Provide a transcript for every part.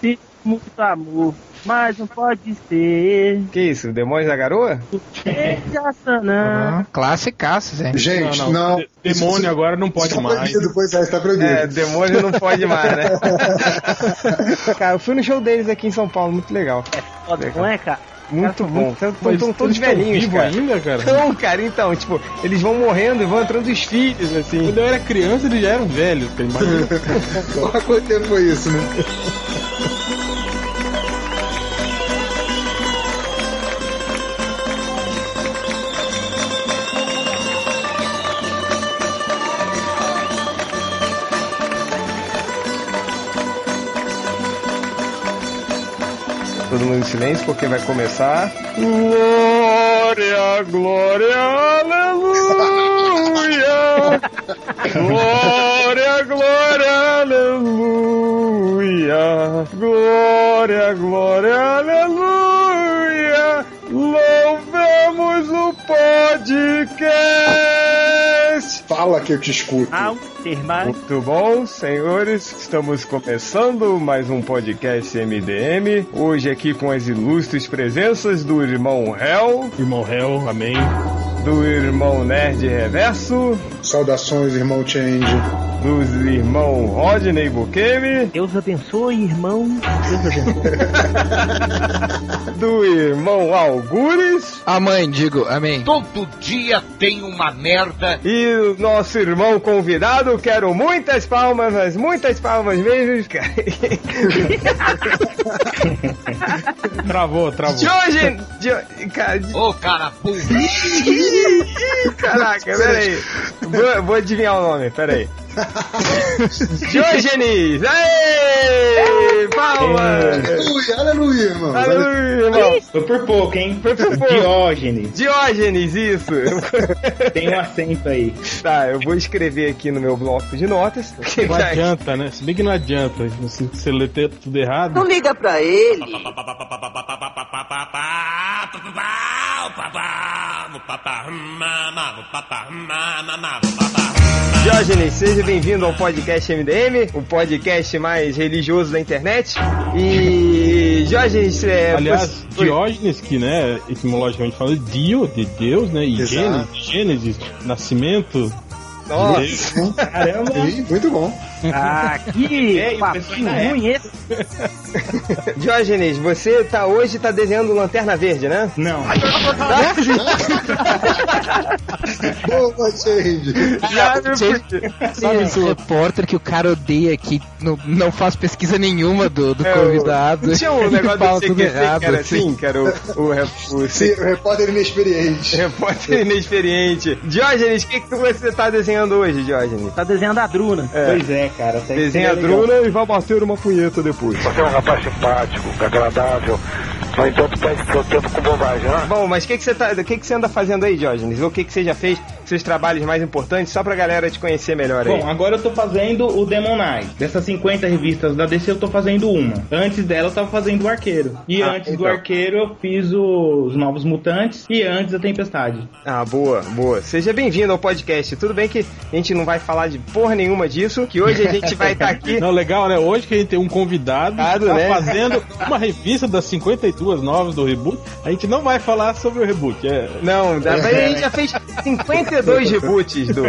Sinto muito amor, mas não pode ser. Que isso, Demônios da Garoa? Uhum. Classicaço, hein? Gente, não. não. De- Demônio Isso- agora não pode mais. Proibido, pois é, está proibido. É, Demônio não pode mais, né? cara, eu fui no show deles aqui em São Paulo, muito legal. Foda, não é, cara? Muito bom. Estão todos velhinhos, vivo cara. ainda, cara? Não, cara, então, tipo, eles vão morrendo e vão entrando os filhos, assim. Quando eu era criança, eles já eram velhos. Cara. Imagina. Olha quanto tempo foi isso, né? Silêncio porque vai começar. Glória, glória, aleluia! Glória, glória, aleluia! Glória, glória, aleluia! Louvemos o podcast! Fala que eu te escuto. Mais. Muito bom, senhores. Estamos começando mais um podcast MDM. Hoje aqui com as ilustres presenças do irmão Hell, Irmão réu, amém. Do irmão Nerd Reverso, Saudações, irmão Change. dos irmão Rodney Bukemi, Deus abençoe, irmão. Deus abençoe. do irmão Algures A mãe, digo, amém. Todo dia tem uma merda. e o nosso irmão convidado. Quero muitas palmas, mas muitas palmas mesmo. Travou, travou. Dio... Cara, Ô, cara, burro. Caraca, peraí. Vou, vou adivinhar o nome, peraí. Diógenes! Aê! Palmas! Aleluia, aleluia, irmão. Aleluia, irmão. Foi por pouco, hein? Foi por pouco. Diógenes. Diógenes, isso! Tem um acento aí. tá, eu vou escrever aqui no meu bloco de notas. Não adianta, né? Se bem que não adianta. Se você lê tudo errado. Não liga pra ele. Diógenes, seja bem-vindo ao podcast MDM, o podcast mais religioso da internet. E. Diógenes, é. Aliás, você- Diógenes, que, né, etimologicamente falando, Dio, de Deus, né? E Exato. Gênesis, Gênesis, nascimento. Nossa! Caramba. Muito bom. Ah, que É, o papinho tá ruim esse. Diógenes, você tá hoje tá desenhando lanterna verde, né? Não. Boa, Change. Sabe esse repórter que o cara odeia, que não, não faz pesquisa nenhuma do, do É, convidado. Tinha um negócio fala tudo errado, que era assim. assim, que era o, o, rep- o Sim, o repórter inexperiente. repórter inexperiente. Diógenes, o que, que você tá desenhando hoje, Diógenes? Tá desenhando a Druna. Pois é, cara. que Desenha a. Druna e vai bater uma punheta depois. Você é um rapaz simpático, agradável, no entanto perde seu tempo com bobagem, né? Bom, mas o que, que você tá, o que, que você anda fazendo aí, Diógenes? Ou o que, que você já fez, seus trabalhos mais importantes, só pra galera te conhecer melhor aí? Bom, agora eu tô fazendo o Demon Knight. Dessas 50 revistas da DC, eu tô fazendo uma. Antes dela, eu tava fazendo o Arqueiro. E Ah, antes do então. Arqueiro, eu fiz os Novos Mutantes. E antes, a Tempestade. Ah, boa, boa. Seja bem-vindo ao podcast. Tudo bem que a gente não vai falar de porra nenhuma disso, que hoje a gente vai estar aqui. Não, legal, né? Hoje que a gente tem um convidado tá né? fazendo uma revista das 52 novas do reboot. A gente não vai falar sobre o reboot. É, Não, da- a gente já fez 52 reboots do.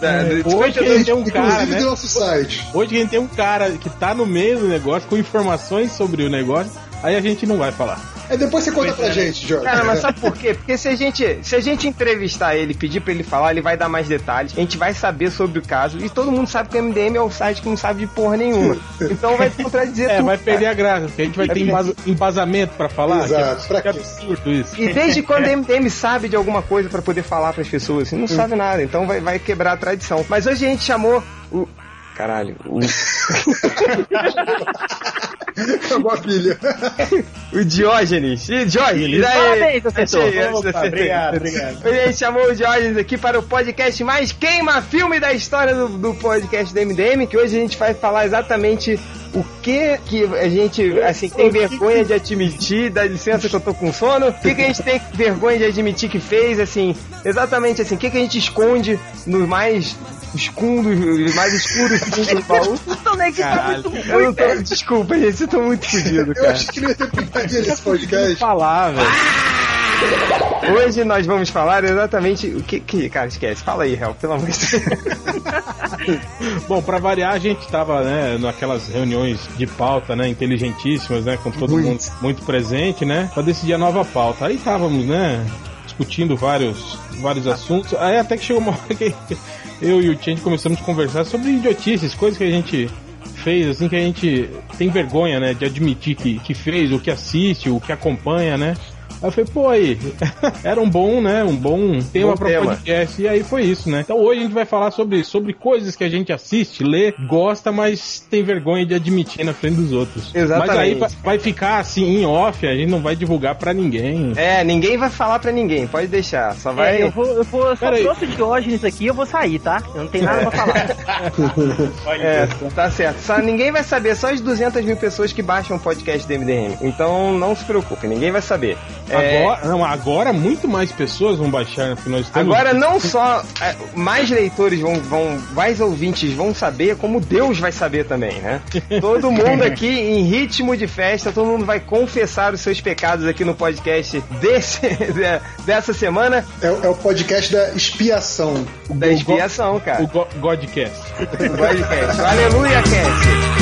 da- do- Hoje a gente tem um cara, Inclusive né? do nosso site. Hoje a gente tem um cara que tá no meio do negócio, com informações sobre o negócio, aí a gente não vai falar. É depois você conta pra gente, Jorge. Cara, mas sabe por quê? Porque se a gente, se a gente entrevistar ele, pedir pra ele falar, ele vai dar mais detalhes, a gente vai saber sobre o caso, e todo mundo sabe que o MDM é o site que não sabe de porra nenhuma. Então vai contradizer É, tudo. vai perder a graça, porque a gente vai ter embasa- embasamento pra falar. Exato, que, pra que absurdo isso. E desde quando o MDM sabe de alguma coisa pra poder falar pras pessoas? Assim, não sabe nada, então vai, vai quebrar a tradição. Mas hoje a gente chamou o. Caralho, o. Com a pilha. O Diógenes. Ih, Diógenes, aí. Parabéns, acertou. Opa, obrigado, obrigado. A gente chamou o Diógenes aqui para o podcast mais queima-filme da história do, do podcast do MDM, que hoje a gente vai falar exatamente o que que a gente, assim, tem vergonha de admitir, dá licença que eu tô com sono, o que que a gente tem vergonha de admitir que fez, assim, exatamente assim, o que que a gente esconde no mais escuros, os mais escuros do baú. Também que tá muito Eu ruim, não tô, desculpa, gente, eu tô muito fudido, Eu cara. achei que não ia ter piadinha nesse podcast. Falar, velho. Hoje nós vamos falar exatamente o que que, cara, esquece, fala aí, Hel, pelo amor de Deus. Bom, pra variar, a gente tava, né, naquelas reuniões de pauta, né, inteligentíssimas, né, com todo mundo muito presente, né, pra decidir a nova pauta. Aí estávamos, né, discutindo vários, vários assuntos. Aí até que chegou uma hora que eu e o Change começamos a conversar sobre idiotices, coisas que a gente fez, assim, que a gente tem vergonha, né, de admitir que, que fez, o que assiste, o que acompanha, né. Aí eu falei, pô, aí, era um bom, né? Um bom tema Bom pra tema. podcast. E aí foi isso, né? Então hoje a gente vai falar sobre, sobre coisas que a gente assiste, lê, gosta, mas tem vergonha de admitir na frente dos outros. Exatamente. Mas aí vai- vai ficar assim em off, a gente não vai divulgar pra ninguém. É, ninguém vai falar pra ninguém, pode deixar, só vai... É, eu vou, eu vou, eu só Pera aí. trouxe Diógenes aqui, eu vou sair, tá? Eu não tenho nada pra falar. É, tá certo. Só ninguém vai saber, só as 200 mil pessoas que baixam o podcast do MDM. Então não se preocupe, ninguém vai saber. É, Agora, não, agora muito mais pessoas vão baixar, né? Porque nós estamos... Agora não só é, mais leitores vão, vão, mais ouvintes vão saber, como Deus vai saber também, né? Todo mundo aqui em ritmo de festa, todo mundo vai confessar os seus pecados aqui no podcast desse, de- dessa semana É, é o podcast da expiação. da expiação, cara. O Go- Godcast. O podcast. Aleluia, Cast.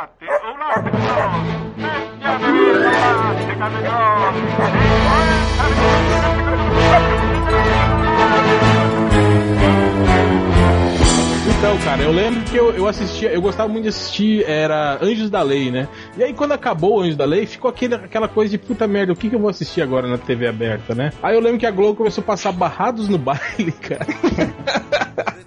Latte, un latte un latte. Então, cara, eu lembro que eu, eu assistia, eu gostava muito de assistir, era Anjos da Lei, né? E aí quando acabou Anjos da Lei, ficou aquele, aquela coisa de puta merda, o que, que eu vou assistir agora na TV aberta, né? Aí eu lembro que a Globo começou a passar barrados no baile, cara.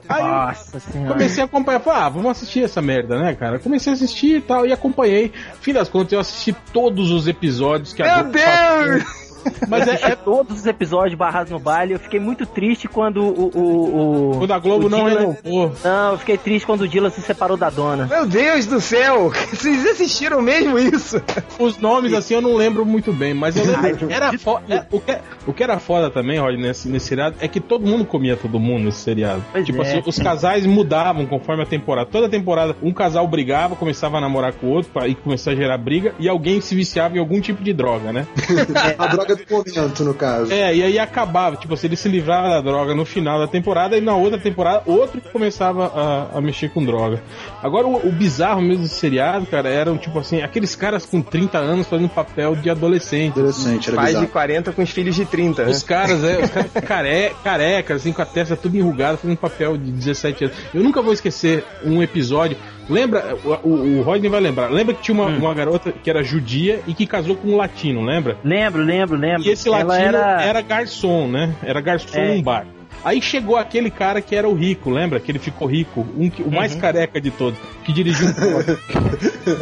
Aí Nossa senhora. comecei a acompanhar, falei, ah, vamos assistir essa merda, né, cara? Comecei a assistir e tal, e acompanhei. Fim das contas, eu assisti todos os episódios que a Meu Globo passou. Mas é, é Todos os episódios barrados no baile, eu fiquei muito triste quando o. o, o quando a Globo o não Dylan- renovou. Não, eu fiquei triste quando o Dylan se separou da dona. Meu Deus do céu! Vocês assistiram mesmo isso? Os nomes, assim, eu não lembro muito bem, mas eu lembro. Era fo- é, o, que, o que era foda também, Rod, nesse, nesse seriado, é que todo mundo comia todo mundo nesse seriado. Pois tipo é. assim, os casais mudavam conforme a temporada. Toda temporada, um casal brigava, começava a namorar com o outro, pra, e começar a gerar briga, e alguém se viciava em algum tipo de droga, né? A droga do momento, no caso. É, e aí acabava, tipo assim, ele se livrava da droga no final da temporada, e na outra temporada, outro que começava a, a mexer com droga. Agora, o, o bizarro mesmo desse seriado, cara, eram, tipo assim, aqueles caras com 30 anos fazendo papel de adolescente. Adolescente, era Pais de bizarro. 40 com os filhos de 30, né? Os caras, é, os caras care, carecas, assim, com a testa tudo enrugada, fazendo papel de 17 anos. Eu nunca vou esquecer um episódio. Lembra, o, o, Rodney vai lembrar. Lembra que tinha uma, uma garota que era judia e que casou com um latino, lembra? Lembro, lembro, lembro. E esse latino era... era. garçom, né? Era garçom É. num bar. Aí chegou aquele cara que era o rico, lembra? Que ele ficou rico, um o mais careca de todos, que dirigiu um Porsche.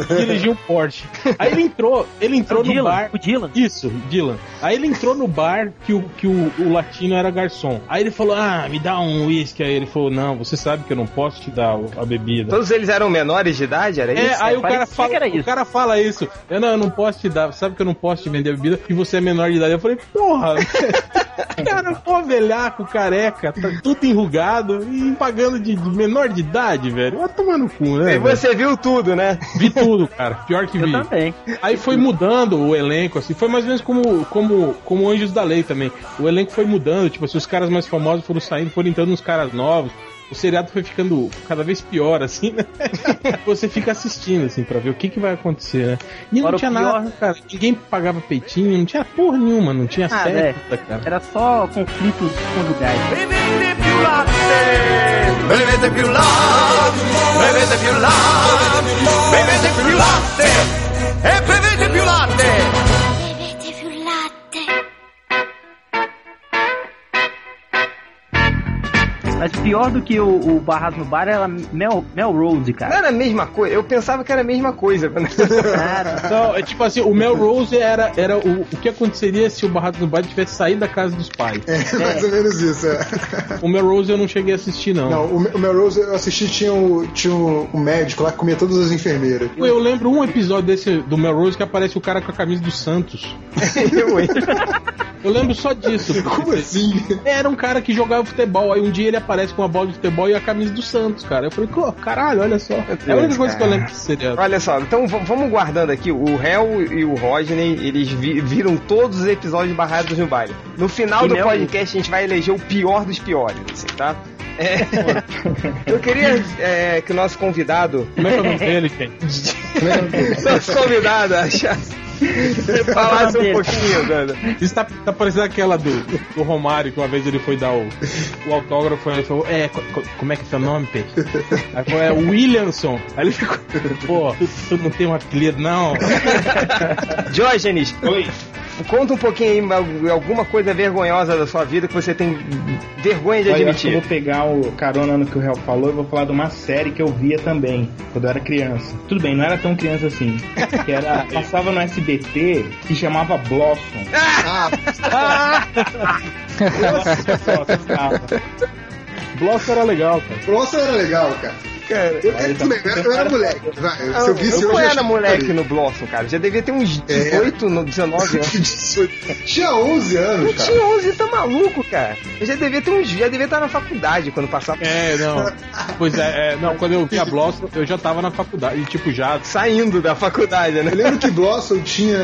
que dirigiu um Porsche. Aí ele entrou, ele entrou o no Dylan, bar. o Dylan. Isso, Dylan. Aí ele entrou no bar que o, que o, o latino era garçom. Aí ele falou: Ah, me dá um uísque. Aí ele falou: Não, você sabe que eu não posso te dar a bebida. Todos eles eram menores de idade, era É, isso? aí o cara, fala, o isso. cara fala isso. Eu não, eu não posso te dar. Sabe que eu não posso te vender a bebida e você é menor de idade. Eu falei, porra, cara, pô, velhaco, careca, tá tudo enrugado e pagando de, de menor de idade, velho. Vai tomar no cu, né? E velho? você viu tudo, né? Vi tudo, cara. Pior que Eu vi. também. Aí foi mudando o elenco, assim, foi mais ou menos como, como, como Anjos da Lei também. O elenco foi mudando, tipo assim, os caras mais famosos foram saindo, foram entrando uns caras novos. O seriado foi ficando cada vez pior, assim, né? Você fica assistindo, assim, pra ver o que, que vai acontecer, né? E não Agora, o tinha pior- nada, cara. Ninguém pagava peitinho, não tinha porra nenhuma, não tinha Ah, sexta, cara. Era só conflitos conjugais. E. Bevete Mas pior do que o, o Barras no Bar era Mel, Melrose, Não cara. era a mesma coisa, eu pensava que era a mesma coisa. Cara, Não, é tipo assim, o Melrose era, era o, o que aconteceria se o Barrados no Baile tivesse saído da casa dos pais. É mais ou menos isso, é. O Melrose eu não cheguei a assistir, não. Não, o, o Melrose eu assisti, tinha o, tinha o, o médico lá que comia todas as enfermeiras. Eu lembro um episódio desse do Melrose que aparece o cara com a camisa do Santos. eu, hein? Eu lembro só disso. Como assim? Era um cara que jogava futebol, aí um dia ele aparece com uma bola de futebol e a camisa do Santos, cara. Eu falei, "Pô, caralho, olha só. É a única coisa que eu lembro desse seriado. Olha só, então vamos guardando aqui. O Hel e o Rodney, eles vi- viram todos os episódios de Barrados no Baile. No final E do podcast, a gente vai eleger o pior dos piores, assim, tá? É, eu queria é, que o nosso convidado, Como é que é o nome dele, Ken? nosso convidado, achasse, falasse um pouquinho, Dana. Isso tá, tá parecendo aquela do, do Romário, que uma vez ele foi dar o, o autógrafo e ele falou, é, co- co- como é que é seu nome, Peixe? Aí falou, é Williamson. Aí ele ficou, pô, tu, tu não tem um apelido, não? Diógenes, Oi. Conta um pouquinho aí alguma coisa vergonhosa da sua vida que você tem vergonha de Olha, eu acho que eu admitir. vou pegar o carona no que o Real falou e vou falar de uma série que eu via também, quando eu era criança. Tudo bem, não era tão criança assim. Que era, passava no SBT, que chamava Blossom. Ah, Bloss era legal, cara. Blossom era legal, cara. Cara, Eu, eu, bem, eu, eu era moleque. Vai, se eu eu, visse eu hoje. não era moleque que- no Blossom, cara. Já devia ter uns É. 18, no 19 anos. 18. Tinha 11 anos, Eu cara. tinha 11, tá maluco, cara. Eu já devia ter uns. Já devia estar na faculdade quando passava. É, não. Pois é, é, não, quando eu vi a Bloss, eu já tava na faculdade, e tipo, já. Saindo da faculdade, né? Eu lembro que Blossom tinha.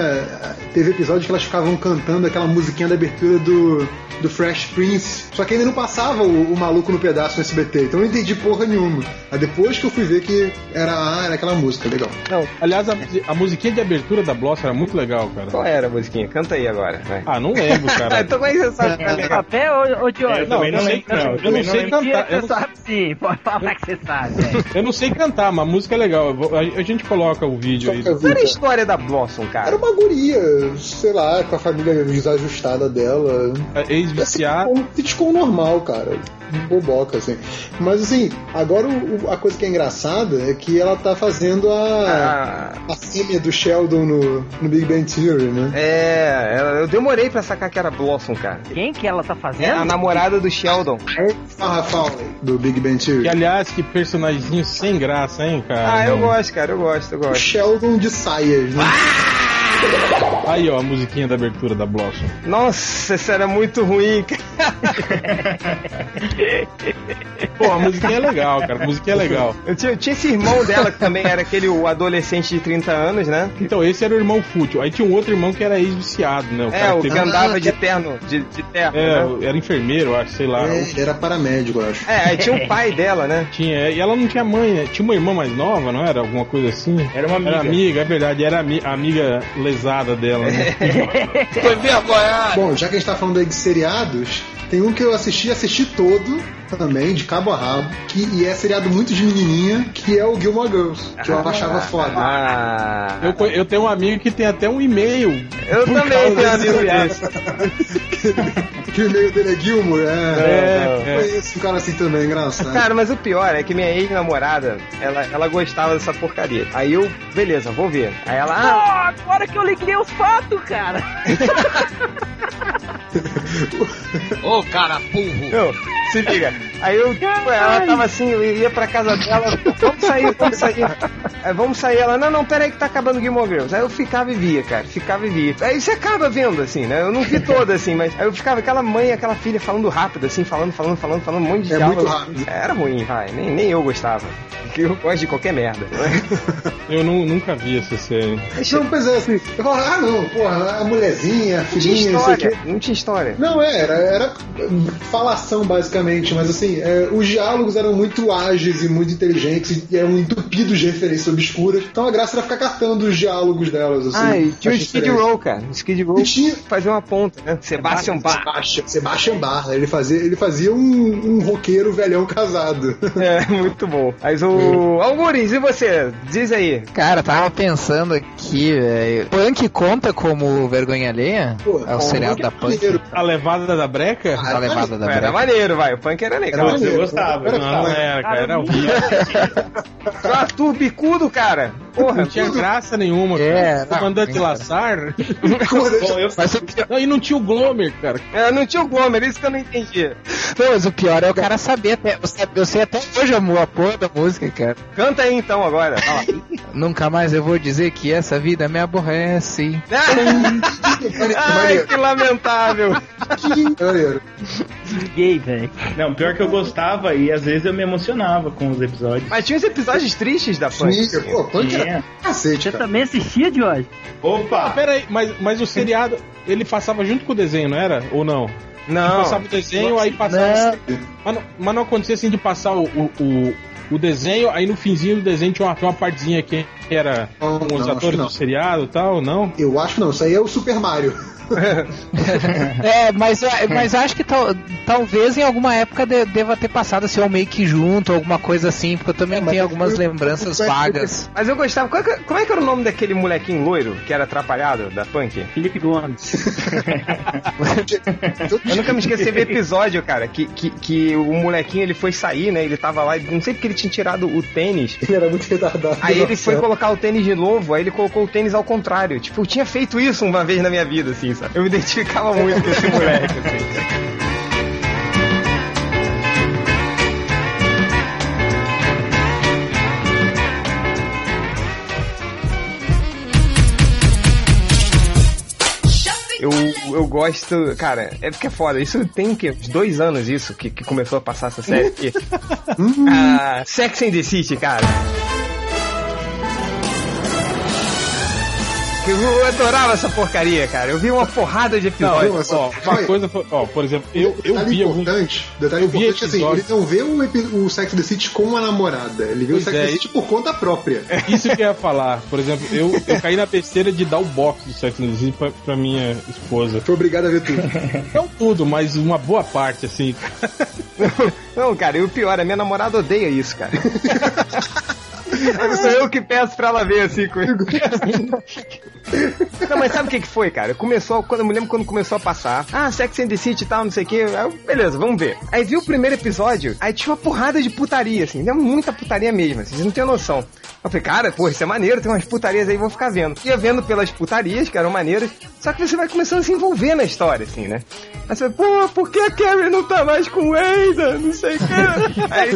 Teve episódio que elas ficavam cantando aquela musiquinha da abertura do, do Fresh Prince. Só que ainda não passava o, o maluco no pedaço no SBT. Então eu não entendi porra nenhuma. Aí depois que eu fui ver que era, ah, era aquela música, legal. Não, Aliás, a, a musiquinha de abertura da Bloss era muito legal, cara. qual era a musiquinha? Canta aí agora, vai. Ah, não lembro, cara. então como é que você sabe? que tá ô Diogo. É, eu também não sei- lembro, não. Eu Eu não também não sei cantar. Eu Você não, sabe sim, pode falar que você sabe. velho. eu não sei cantar, mas a música é legal. Eu A, a gente coloca o vídeo aí. Qual era a história da Blossom, Era cara? uma guria, sei lá, com a família desajustada dela. É Ex-viciado. Um sitcom normal, cara. Boboca, assim. Mas assim, agora o- o- a coisa que é engraçada é que ela tá fazendo a, Ah, a fêmea do Sheldon no, no Big Bang Theory, né? é, ela- eu demorei pra sacar que era Blossom, cara. Quem que ela tá É a fazendo? namorada do Sheldon. Farrah Fawley, do Big Bang Theory. Que aliás, que personagemzinho sem graça, hein, cara? Ah, eu gosto, cara, eu gosto, eu O gosto. Sheldon de saias, né? Aí, ó, a musiquinha da abertura da Blossom. Nossa, isso era muito ruim, cara. Pô, a musiquinha é legal, cara. A musiquinha é legal. Eu tinha, eu tinha esse irmão dela que também era aquele o adolescente de 30 anos, né? Então, esse era o irmão fútil. Aí tinha um outro irmão que era ex-viciado, né? O É, cara o teve- que andava de terno, de, de terno, É, né? era enfermeiro, acho, sei lá. É, era paramédico, eu acho. É, aí tinha o pai dela, né? Tinha, e ela não tinha mãe, né? Tinha uma irmã mais nova, não era? Alguma coisa assim? Era uma amiga. Era amiga, é verdade, era ami- a amiga lesada dela, né? Foi vergonhado. Bom, já que a gente tá falando aí de seriados, tem um que eu assisti, assisti todo também, de cabo a rabo, que, e é seriado muito de menininha, que é o Gilmore Girls, que eu achava foda. Ah, Eu, eu tenho um amigo que tem até um e-mail. eu também tenho desse amigo desse. que o e-mail dele é Gilmore, é. É, Eu conheço um cara assim também, engraçado. Cara, mas o pior é que minha ex-namorada, ela, ela gostava dessa porcaria. Aí eu, beleza, vou ver. Aí ela, ah, Pô, agora que eu liguei os fatos, cara. Ô, cara burro. Não, se liga. Aí eu, tipo, ela tava assim, eu ia pra casa dela, vamos sair, vamos sair. Aí, vamos sair, ela, não, não, pera aí que tá acabando Gilmore Girls. Aí eu ficava e via, cara, ficava e via. Aí você acaba vendo, assim, né? Eu não vi toda, assim, mas aí eu ficava aquela mãe, aquela filha falando rápido, assim, falando, falando, falando, falando, um monte de É diálogo. muito rápido. Era ruim, vai, nem, nem eu gostava. Porque eu gosto de qualquer merda. Eu nu- nunca vi essa série. Não, pois é, assim, eu falo, ah não, porra, a mulherzinha, a Não tinha filhinha, não sei o história, não tinha história. Não, é, era, era falação basicamente, mas assim, é, os diálogos eram muito ágeis e muito inteligentes e eram entupidos de referências obscuras. Então a graça era ficar catando os diálogos delas, assim. Ah, e tinha o Skid. Row, cara. O Skid Row tinha- fazia uma ponta, né? Sebastian Bach. Sebastian, Sebastian Barra, ele fazia, ele fazia um, um roqueiro velhão casado. É, muito bom. Mas o. Algures, e você? Diz aí. Cara, tava pensando aqui, velho. Punk conta como vergonha alheia? Pô, é o seriado Punk da é Punk. A levada da breca? A levada da Era maneiro, vai. O punk era legal. Mas eu gostava. Era Não, não era, cara, era horrível. Arthur Bicudo, cara. Porra, Não tinha graça nenhuma, É, cara. Comandante Lassar. Bom, eu Mas Não, e não tinha o Glomer, cara. é, não tinha o Glomer, isso que eu não entendi. Não, mas o pior é o cara saber até. Eu sei, até hoje a, a porra da música, cara. Canta aí então agora. Nunca mais eu vou dizer que essa vida me aborrece. Ai, que lamentável. Maneiro. Gay, velho. Não, pior que eu gostava e às vezes eu me emocionava com os episódios. Mas tinha uns episódios tristes da punk. Sim, pô, punk era Tinha. cacete, Você cara. também assistia, Jorge? Ah, Opa! pera aí, mas, mas o seriado, ele passava junto com o desenho, não era? Ou não? Não. Passava o desenho, aí passava. Mas, não, mas não acontecia assim de passar o, o, o, o desenho, aí no finzinho do desenho tinha uma, uma partezinha que era Não, com os não, atores não. do seriado e tal, não? Eu acho não, isso aí é o Super Mario. É, mas, mas acho que tal, talvez em alguma época de- deva ter passado assim, meio que junto, alguma coisa assim, porque eu também mas tenho algumas foi- lembranças foi- vagas. Mas eu gostava. Qual que- como é que era o nome daquele molequinho loiro que era atrapalhado da punk? Felipe Gomes. Eu nunca me esqueci do episódio, cara, que, que, que o molequinho ele foi sair, né? Ele tava lá, não sei porque ele tinha tirado o tênis. Ele era muito retardado. Aí ele foi colocar o tênis de novo, aí ele colocou o tênis ao contrário. Tipo, eu tinha feito isso uma vez na minha vida, assim, sabe? Eu me identificava muito com esse moleque, assim. Eu, eu gosto, cara, é porque é foda. Isso tem o quê? Uns dois anos isso que, que começou a passar essa série aqui. ah, Sex and the City, cara. Eu adorava essa porcaria, cara. Eu vi uma porrada de episódios. Não, Ó, uma coisa foi, ó, por exemplo, eu, eu detalhe vi importante, detalhe eu vi importante assim, ele não vê o, o Sex and the City com uma namorada, ele vê Pois o Sex and é, the City por conta própria. Isso que eu ia falar. Por exemplo, eu, eu caí na besteira de dar o box do Sex and the City pra, pra minha esposa. Foi obrigado a ver tudo. Não tudo, mas uma boa parte, assim. Não, cara, e o pior, a minha namorada odeia isso, cara. Sou eu que peço pra ela ver assim comigo. Não, mas sabe o que, que foi, cara? Começou, quando eu me lembro quando começou a passar. Ah, Sex and the City e tal, não sei o que. Beleza, vamos ver. Aí viu o primeiro episódio, aí tinha uma porrada de putaria, assim. Deu muita putaria mesmo, assim, vocês não tem noção. Eu falei, cara, pô, isso é maneiro, tem umas putarias aí, vou ficar vendo. Ia vendo pelas putarias, que eram maneiras, só que você vai começando a se envolver na história, assim, né? Aí você, pô, por que a Carrie não tá mais com o Ada? Não sei o que. Aí,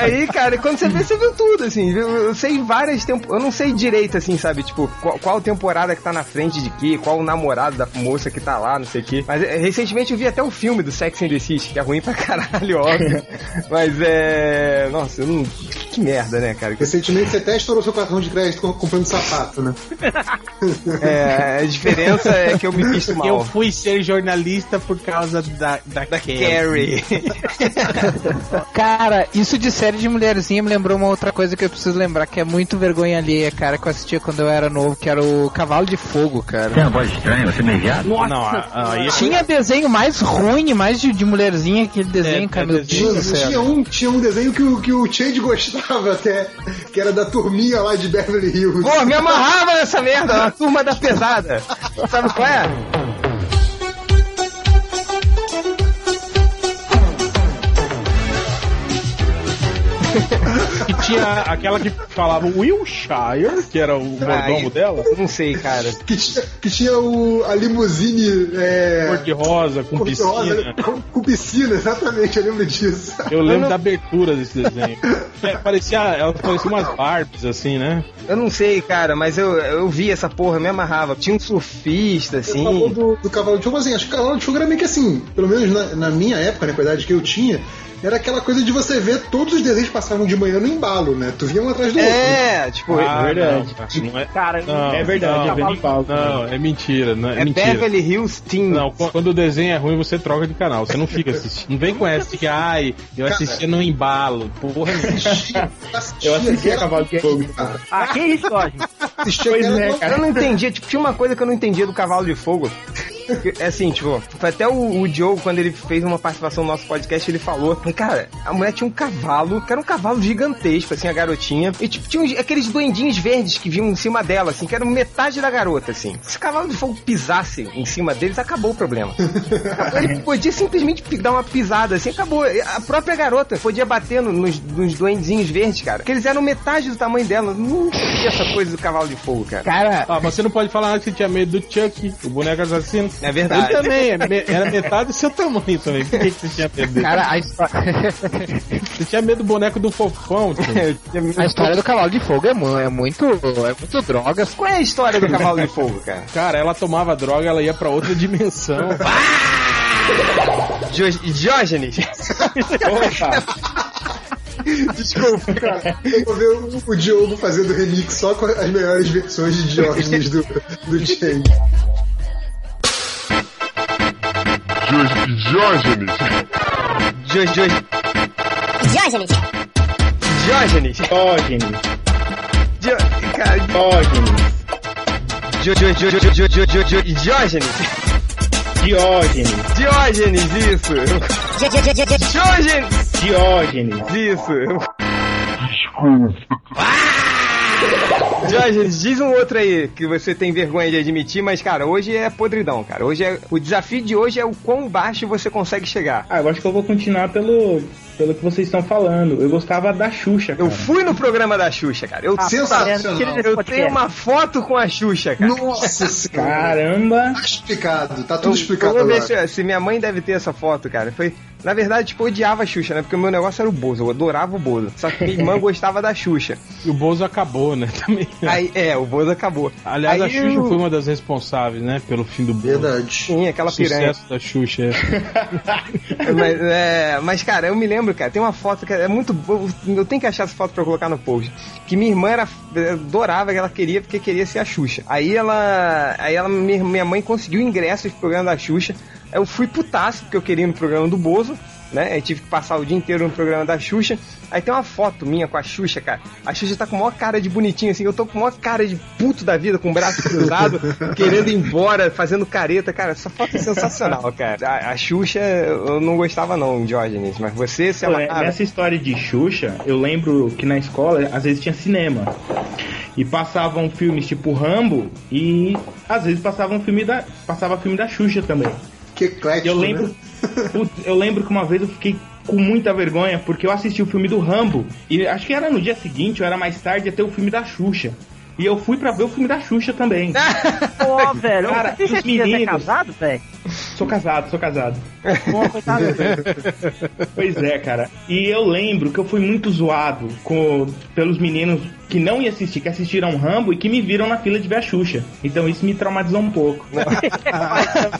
aí, cara, quando você vê, você viu tudo, assim. Eu, eu sei várias temporadas. Eu não sei direito, assim, sabe? Tipo, qual, qual temporada que tá na frente de que, qual o namorado da moça que tá lá, não sei o que. Mas é, recentemente eu vi até o filme do Sex and the City, que é ruim pra caralho, óbvio. Mas é. Nossa, eu não. Que merda, né, cara? Recentemente você até estourou seu cartão de crédito com- comprando sapato, né? É, a diferença é que eu me visto mal. Eu fui ser jornalista por causa da, da, Da Carrie. Cara, isso de série de mulherzinha me lembrou uma outra coisa que eu preciso lembrar, que é muito vergonha alheia, cara, que eu assistia quando eu era novo, que era o Cavalo de Fogo, cara. Tem uma voz estranha, você me viado? Nossa, não, a- aí Tinha desenho mais ruim, mais de, de mulherzinha, aquele desenho, É, cara, é meu. Deus do Tinha, céu. tinha um, tinha um desenho que o, que o Change gostava até, que era da turminha lá de Beverly Hills. Pô, me amarrava nessa merda, a turma da pesada. Sabe qual é? Que tinha aquela que falava Wilshire, que era o mordomo Ai. dela, Não sei, cara. Que tinha, que tinha o, a limusine é, cor de rosa, com cor-de-rosa, piscina. com, com piscina, exatamente, eu lembro disso. Eu lembro não- da abertura desse desenho. É, parecia, elas pareciam umas Barbies, assim, né? Eu não sei, cara, mas eu, eu vi essa porra, me amarrava. Tinha um surfista, Você falou assim. do, do Cavalo de Fogo, assim, acho que o Cavalo de Fogo era meio que assim, pelo menos na, na minha época, né, com a idade que eu tinha, era aquela coisa de você ver todos os desenhos passavam de manhã no embalo, né? Tu via um atrás do outro. É, tipo, Ah, verdade. Não, cara, não é, Cara, Não, É verdade, não, é vendo em pauta. não, é mentira, não, é, é mentira. Beverly Hills Teen. Não, qu- quando o desenho é ruim, você troca de canal. Você não fica assistindo. Não vem com essa que, ai, eu assistia no embalo. Porra, Assistia, Eu assistia Cavalo de Fogo. cara. ah, que isso, Jorge? Assistia Pois é, cara. Eu não entendia, tipo, tinha uma coisa que eu não entendia do cavalo de fogo. É assim, tipo, foi até o, o Diogo, quando ele fez uma participação no nosso podcast, ele falou, cara, a mulher tinha um cavalo, que era um cavalo gigantesco, assim, a garotinha, e tipo, tinha uns- aqueles duendinhos verdes que vinham em cima dela, assim, que era metade da garota, assim. Se o cavalo de fogo pisasse em cima deles, acabou o problema. Ele podia simplesmente dar uma pisada, assim, acabou. A própria garota podia bater no- nos, nos duendezinhos verdes, cara, porque eles eram metade do tamanho dela. Não tinha essa coisa do cavalo de fogo, cara. Cara, Ah, mas você não pode falar nada que você tinha medo do Chuck, o boneco assassino. É verdade. Ele também, é era metade do seu tamanho também. Por que, que você tinha medo dele? cara, a, histó- Você tinha medo do boneco do fofão, tio. a história do cavalo de fogo é, é muito. É muito drogas. Qual é a história do cavalo de fogo, cara? Cara, ela tomava droga, ela ia pra outra dimensão. Dio- Diógenes. Desculpa, cara. Eu vou ver o, o Diogo fazendo remix só com as melhores versões de Diógenes do, do Chain. Diógenes. Diógenes. Diógenes. Diógenes. Diógenes. Dio- Diógenes. Diógenes. Diógenes, isso. Diógenes, Diógenes. isso. Diógenes, diz um outro aí que você tem vergonha de admitir, mas, cara, hoje é podridão, cara. Hoje é. O desafio de hoje é o quão baixo você consegue chegar. Ah, eu acho que eu vou continuar pelo, pelo que vocês estão falando. Eu gostava da Xuxa, cara. Eu fui no programa da Xuxa, cara. Eu, Sensacional. eu tenho uma foto com a Xuxa, cara. Nossa senhora. Caramba! Tá explicado, tá Eu, tudo explicado eu vou ver se, se minha mãe deve ter essa foto, cara. Foi. Na verdade, tipo, eu odiava a Xuxa, né? Porque o meu negócio era o Bozo, eu adorava o Bozo. Só que minha irmã gostava da Xuxa. E o Bozo acabou, né? Também. Aí, é, o Bozo acabou. Aliás, a Aí Xuxa eu- foi uma das responsáveis, né? Pelo fim do Bozo. Verdade. Sim, aquela piranha. Sucesso da Xuxa. é. mas, é, mas, cara, eu me lembro, cara, tem uma foto que é muito boa. Eu tenho que achar essa foto pra colocar no post. Que minha irmã era, adorava, que ela queria, porque queria ser a Xuxa. Aí ela. Aí ela, minha, minha mãe conseguiu ingressos pro programa da Xuxa. Eu fui putaço, porque eu queria ir no programa do Bozo. Né? Eu tive que passar o dia inteiro no programa da Xuxa. Aí tem uma foto minha com a Xuxa, cara. A Xuxa tá com a maior cara de bonitinho, assim. Eu tô com a maior cara de puto da vida, com o braço cruzado, querendo ir embora, fazendo careta. Cara, essa foto é sensacional, cara. A, a Xuxa, eu não gostava não, Diógenes. Mas você se Pô, amarrava. Nessa história de Xuxa, eu lembro que na escola, às vezes tinha cinema. E passavam filmes tipo Rambo e às vezes passavam filme da. Passava filme da Xuxa também. Que eclético, eu lembro. né? Putz, eu lembro que uma vez eu fiquei com muita vergonha porque eu assisti o filme do Rambo. E acho que era no dia seguinte, ou era mais tarde, ia ter o filme da Xuxa. E eu fui pra ver o filme da Xuxa também. Pô, velho, Cara, você os tinha meninos- casado, velho? Sou casado, sou casado. Pô, coitado. Pois é, cara. E eu lembro que eu fui muito zoado com, pelos meninos que não iam assistir, que assistiram Rambo e que me viram na fila de ver a Xuxa. Então isso me traumatizou um pouco.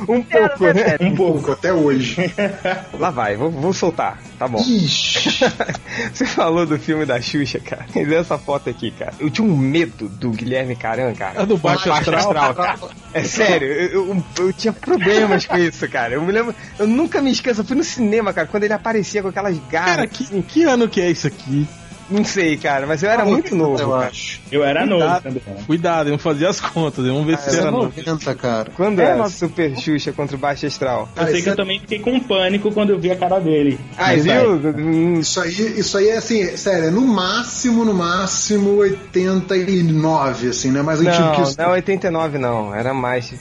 Um pouco, né? Um pouco. Até hoje. Lá vai, vou, vou soltar. Tá bom. Ixi. Você falou do filme da Xuxa, cara. E dessa foto aqui, cara. Eu tinha um medo do Guilherme Caran, cara. A do Baixo Astral. cara. É sério, eu, eu, eu tinha problemas com isso, cara. Eu me lembro, eu nunca me esqueço, eu fui no cinema, cara, quando ele aparecia com aquelas garras. Cara, que, que ano que é isso aqui? Não sei, cara, mas eu era muito novo. Eu cara. acho. Eu era novo Cuidado, também. cuidado, vamos fazer as contas, vamos ver se Isso é era novo. 90, cara. Quando É, é, mas- Super Xuxa contra o Baixo Astral? Eu Cara, sei isso que eu é- também fiquei com pânico quando eu vi a cara dele. Ah, viu? Isso aí, isso aí é assim, sério, é no máximo, no máximo 89, assim, não é mais antigo que Não, isso. não é 89 não, era mais.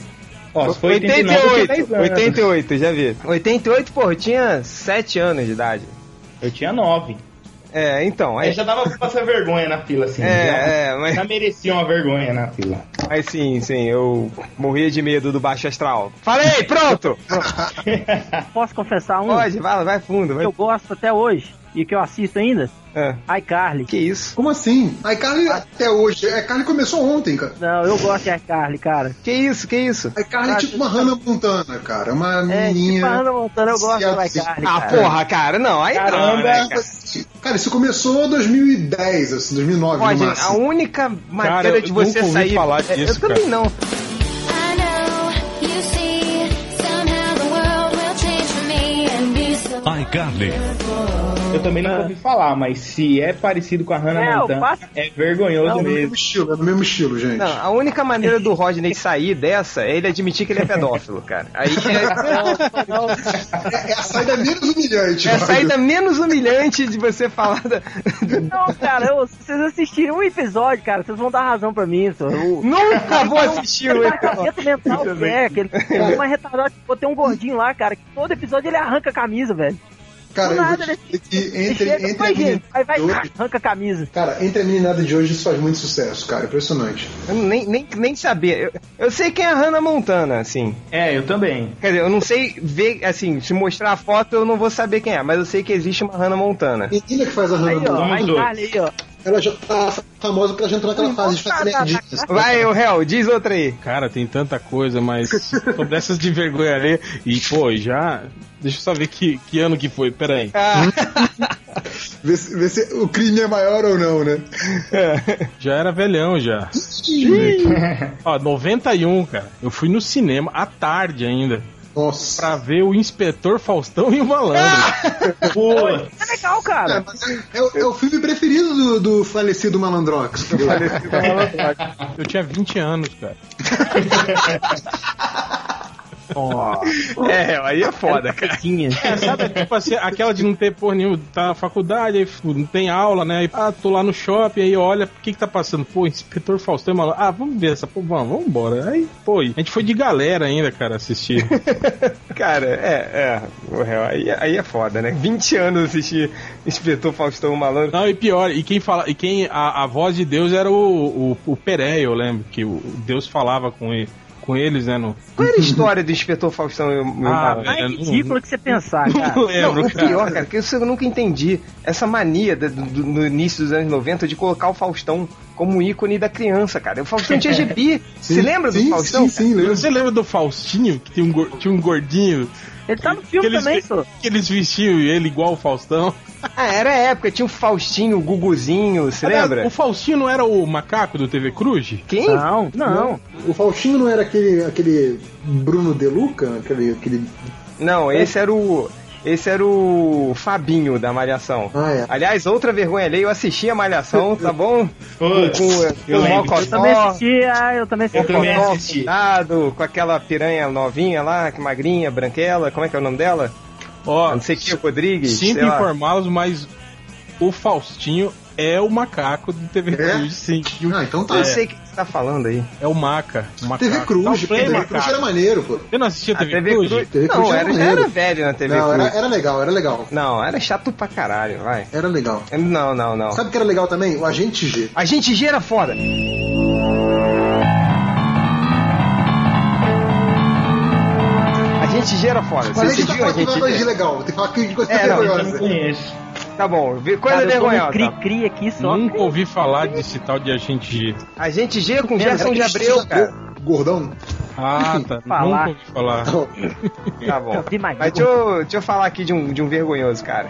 Ó, se foi 89, eu tinha 10 88, anos. 88, já vi. 88, pô, eu tinha 7 anos de idade. Eu tinha 9. É, então, Aí aí, já dava pra passar vergonha na fila, assim. É, já, é, mas- já merecia uma vergonha na fila. aí sim, sim, eu morria de medo do baixo astral. Falei, pronto! Posso confessar um Pode, vai, vai fundo, que vai. eu gosto até hoje e que eu assisto ainda? É. iCarly. Que isso? Como assim? ICarly até hoje. A iCarly começou ontem, cara. Não, eu gosto de iCarly, cara. Que isso, que isso? A iCarly é tipo uma Hannah Montana, cara. Uma É, menininha. tipo Hannah Montana, eu gosto do assim. iCarly, Ah, cara. porra, cara, não, aí não, Caramba. né, cara? Cara, isso começou em 2010, assim, 2009 Ó, no gente, a máximo. única maneira Cara, de você sair. falar É, disso, eu também cara. não. I know, you see, Carly. Eu também nunca ouvi falar, mas se é parecido com a Hannah É, Montana, faço- é vergonhoso É no mesmo. mesmo estilo, é no mesmo estilo, gente. Não, a única maneira do Rodney sair dessa é ele admitir que ele é pedófilo, cara. Aí É, é a saída menos humilhante. é a saída menos humilhante de você falar da... Não, cara, eu, se vocês assistirem um episódio, cara, vocês vão dar razão pra mim, só. Eu, Nunca vou assistir o Ele episódio. mental é, que ele tem uma retardada, tipo, tem um gordinho lá, cara, que todo episódio ele arranca a camisa, velho. Cara, Do eu vou nada, dizer que entre, entre, "Oi, a gente", meninada aí vai, de hoje, arranca a camisa. cara, entre a meninada de hoje isso faz muito sucesso, cara. Impressionante. Eu nem, nem, nem sabia. Eu, eu sei quem é a Hannah Montana, assim. É, eu também. Quer dizer, eu não sei ver, assim, se mostrar a foto eu não vou saber quem é, mas eu sei que existe uma Hannah Montana. Menina que faz a Hannah Aí, ó, Montana. Carly, aí, ó. ela já tá famosa porque ela já entrou naquela fase de fazer. Vai, o réu, diz outra aí. Cara, tem tanta coisa, mas sobre essas de vergonha ali. E, pô, já. Deixa eu só ver que, que ano que foi, pera aí. Ah, Vê se, vê se o crime é maior ou não, né? Já era velhão já. Ó, 91, cara. Eu fui no cinema à tarde ainda. Nossa. Pra ver o Inspetor Faustão e o Malandro. Pô, É legal, É, cara. mas é, é o- é o filme preferido do, do falecido Malandrox. entendeu? Eu tinha 20 anos, cara. é, aí é foda, cara. Tinha. É, sabe, tipo assim, aquela de não ter porra nenhuma, tá na faculdade, aí tipo, não tem aula, né? Aí, ah, tô lá no shopping, aí olha, o que que tá passando? Pô, inspetor Faustão, mano. Ah, vamos ver essa, pô, vamos, vamos embora. Aí, pô, a gente foi de galera ainda, cara, assistir. Cara, é, é. Aí, aí é foda, né? 20 anos assistir Inspetor Faustão Malandro. Não, e pior, e quem fala, e quem a, a voz de Deus era o, o, o Peré, eu lembro, que o Deus falava com ele. Com eles, né? No... Qual era a história do Inspetor Faustão e o meu Ah? Mais É, não- ridículo que você pensar, cara. Não Não, lembro, o pior, cara, que isso eu nunca entendi. Essa mania do- do- no início dos anos 90 de colocar o Faustão como ícone da criança, cara. O Faustão tinha gibi. Você lembra do sim, Faustão? Sim, sim, lembro. Você lembra do Faustinho, que tinha um, tinha um gordinho? Ele tá no filme que eles, também, só. Que eles vestiam ele igual o Faustão. Ah, era a época. Tinha o Faustinho, o Guguzinho, você Aliás, lembra? O Faustinho não era o macaco do TV Cruz? Quem? Não, não. O Faustinho não era aquele, aquele Bruno De Luca? Aquele, aquele... Não, esse era o. Esse era o Fabinho da Malhação. Ah, é. Aliás, outra vergonha ali, eu assisti a Malhação, tá bom? Putz, com eu com. Mocotó, Eu também assisti, ah, eu também assisti. Eu também assisti. pintado, com aquela piranha novinha lá, que magrinha, branquela, como é que é o nome dela? Ó, Não sei que, Rodrigues. sinto informá-los, mas o Faustinho é o macaco do TV É? Cruz, sim. E o- Ah, então tá. Eu sei o que você tá falando aí. É o Maca. O macaco. TV Cruz, Tá Play, TV. Cruz era maneiro, pô. Você não assistia A TV, TV Cruz? Cruz. TV Não, Cruz era era, já maneiro. era velho na TV Não, Cruz. era, era legal, era legal. Não, era chato pra caralho, vai. Era legal. Não, não, não. Sabe o que era legal também? O Agente G. A gente gira foda. Gente gira foda. Mas a Você gente tá a falando que não é gente coisa de legal. Tem que falar que de coisa É, vergonhosa. não conheço. Tá bom, coisa Cara, vergonhosa. cri-cri aqui só. Nunca ouvi falar desse tal de Agente G. A gente gira com Gerson de Abreu, cara. Gordão. Ah, tá. Falar. Nunca ouvi falar. Tá bom. Mas deixa eu, deixa eu falar aqui de um, de um vergonhoso, cara.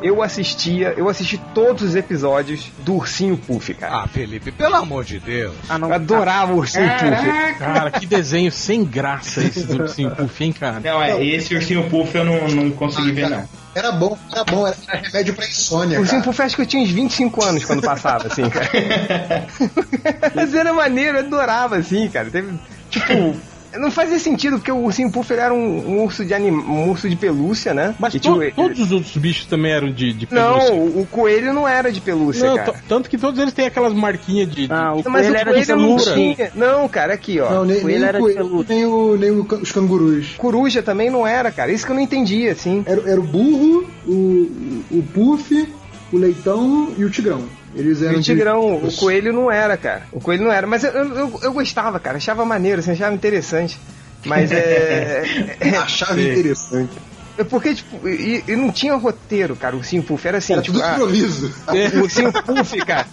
Eu assistia, eu assisti todos os episódios do Ursinho Puff, cara. Ah, Felipe, pelo amor de Deus. Ah, não. Eu adorava o Ursinho Puff. Cara, que desenho sem graça esse do Ursinho Puff, hein, cara? Não, é, esse ursinho puff eu não, não consegui ver, não. Era bom, era bom, era remédio pra insônia, O Ursinho. Puff acho que eu tinha uns 25 anos quando passava, assim, cara. Mas era maneiro, eu adorava, assim, cara. Teve, tipo, não fazia sentido, porque o Ursinho Puff era um, um urso de anim, um urso de pelúcia, né? Mas E to- tinha o- todos os outros bichos também eram de, de Não, pelúcia. o, o coelho não era de pelúcia, Não, cara. tanto que todos eles têm aquelas marquinhas de. de- Ah, o Mas coelho o era de coelho não tinha. Não, cara, aqui, ó. Não, nem, Coelho nem era o de coelho, peludo. nem, o, nem o os cangurus. Coruja também não era, cara. Isso que eu não entendi, assim. Era, era o burro, o, o puff, o leitão e o tigrão. Eles E eram o de- Tigrão, o coelho não era, cara. O coelho não era. Mas eu, eu, eu gostava, cara. Achava maneiro, assim, achava interessante. Mas é. Achava interessante. É porque, tipo, e, e não tinha roteiro, cara. O Ursinho Puff era assim, Era tipo. tudo ah, improviso. o Ursinho Puff, cara.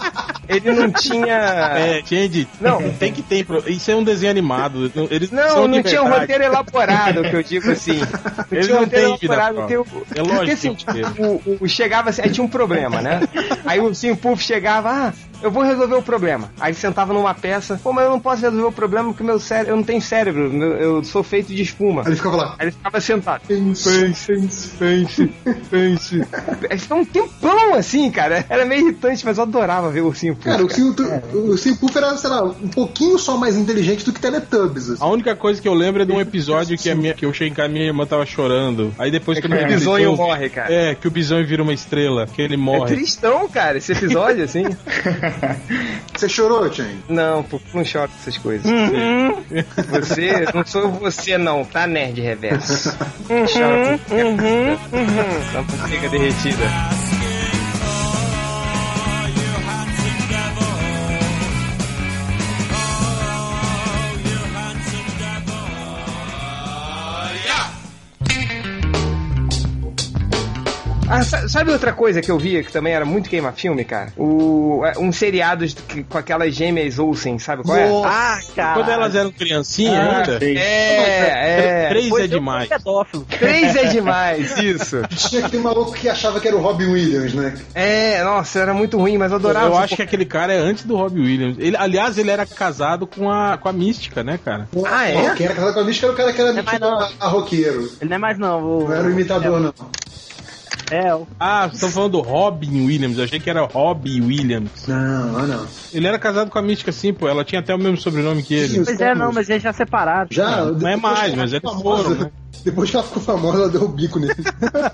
ele não tinha. É, Change, Não. tem que ter. Isso é um desenho animado. Eles Não, não tinha um roteiro elaborado, que eu digo assim. Não Eles tinha um não roteiro vida elaborado. própria. Tem o- É lógico Porque assim, que tem. o, o- chegava assim, aí tinha um problema, né? Aí o Sim Puff chegava, ah, eu vou resolver o problema. Aí sentava numa peça, pô, mas eu não posso resolver o problema porque meu cérebro, eu não tenho cérebro, meu- eu sou feito de espuma. Aí ele ficava lá. Aí ele ficava sentado. Pense, pense, pense. Aí ficava um tempão assim, cara. Era meio irritante, mas eu adorava ver o Ursinho Puff. Cara, o Sim, o Sim Puff era, sei lá, um pouquinho só mais inteligente do que Teletubbies. assim. A única coisa que eu lembro é de um episódio que, a minha, que eu cheguei em casa e minha irmã tava chorando. Aí depois que eu me o bisonho morre, cara. É, que o bisonho vira uma estrela, que ele É morre. tristão, cara, esse episódio, assim. Você chorou, Chen? Não, pô, não choro com essas coisas. Você, não sou você não, tá, nerd reverso? Chora com Só com fica derretida. Ah, sa- sabe outra coisa que eu via que também era muito queima-filme, cara? O, é, um seriado de- com aquelas gêmeas Olsen, sabe qual é? Nossa. Ah, cara. Quando elas eram criancinha Ah, ainda. sei. É, é. Três Pois é demais. pedófilo. Três é demais, isso. Tinha que ter um maluco que achava que era o Robin Williams, né? É, nossa, era muito ruim, mas eu adorava. Eu acho que aquele cara é antes do Robbie Williams. Ele, aliás, ele era casado com a, com a Mística, né, cara? Ah, é? Quem era casado com a Mística era o cara que era É, metido não. a, a roqueiro. Ele não é mais não. O, Não era o imitador, não. É, o- Ah, vocês estão falando do Robin Williams. Eu achei que era Robbie Williams. Não, ah, não. Ele era casado com a Mística, sim, pô. Ela tinha até o mesmo sobrenome que ele. Pois é, não, mas eles já separaram. Já, Não, não é mais, mas foram, famosa- né? Depois que ela ficou famosa, ela deu o bico nele.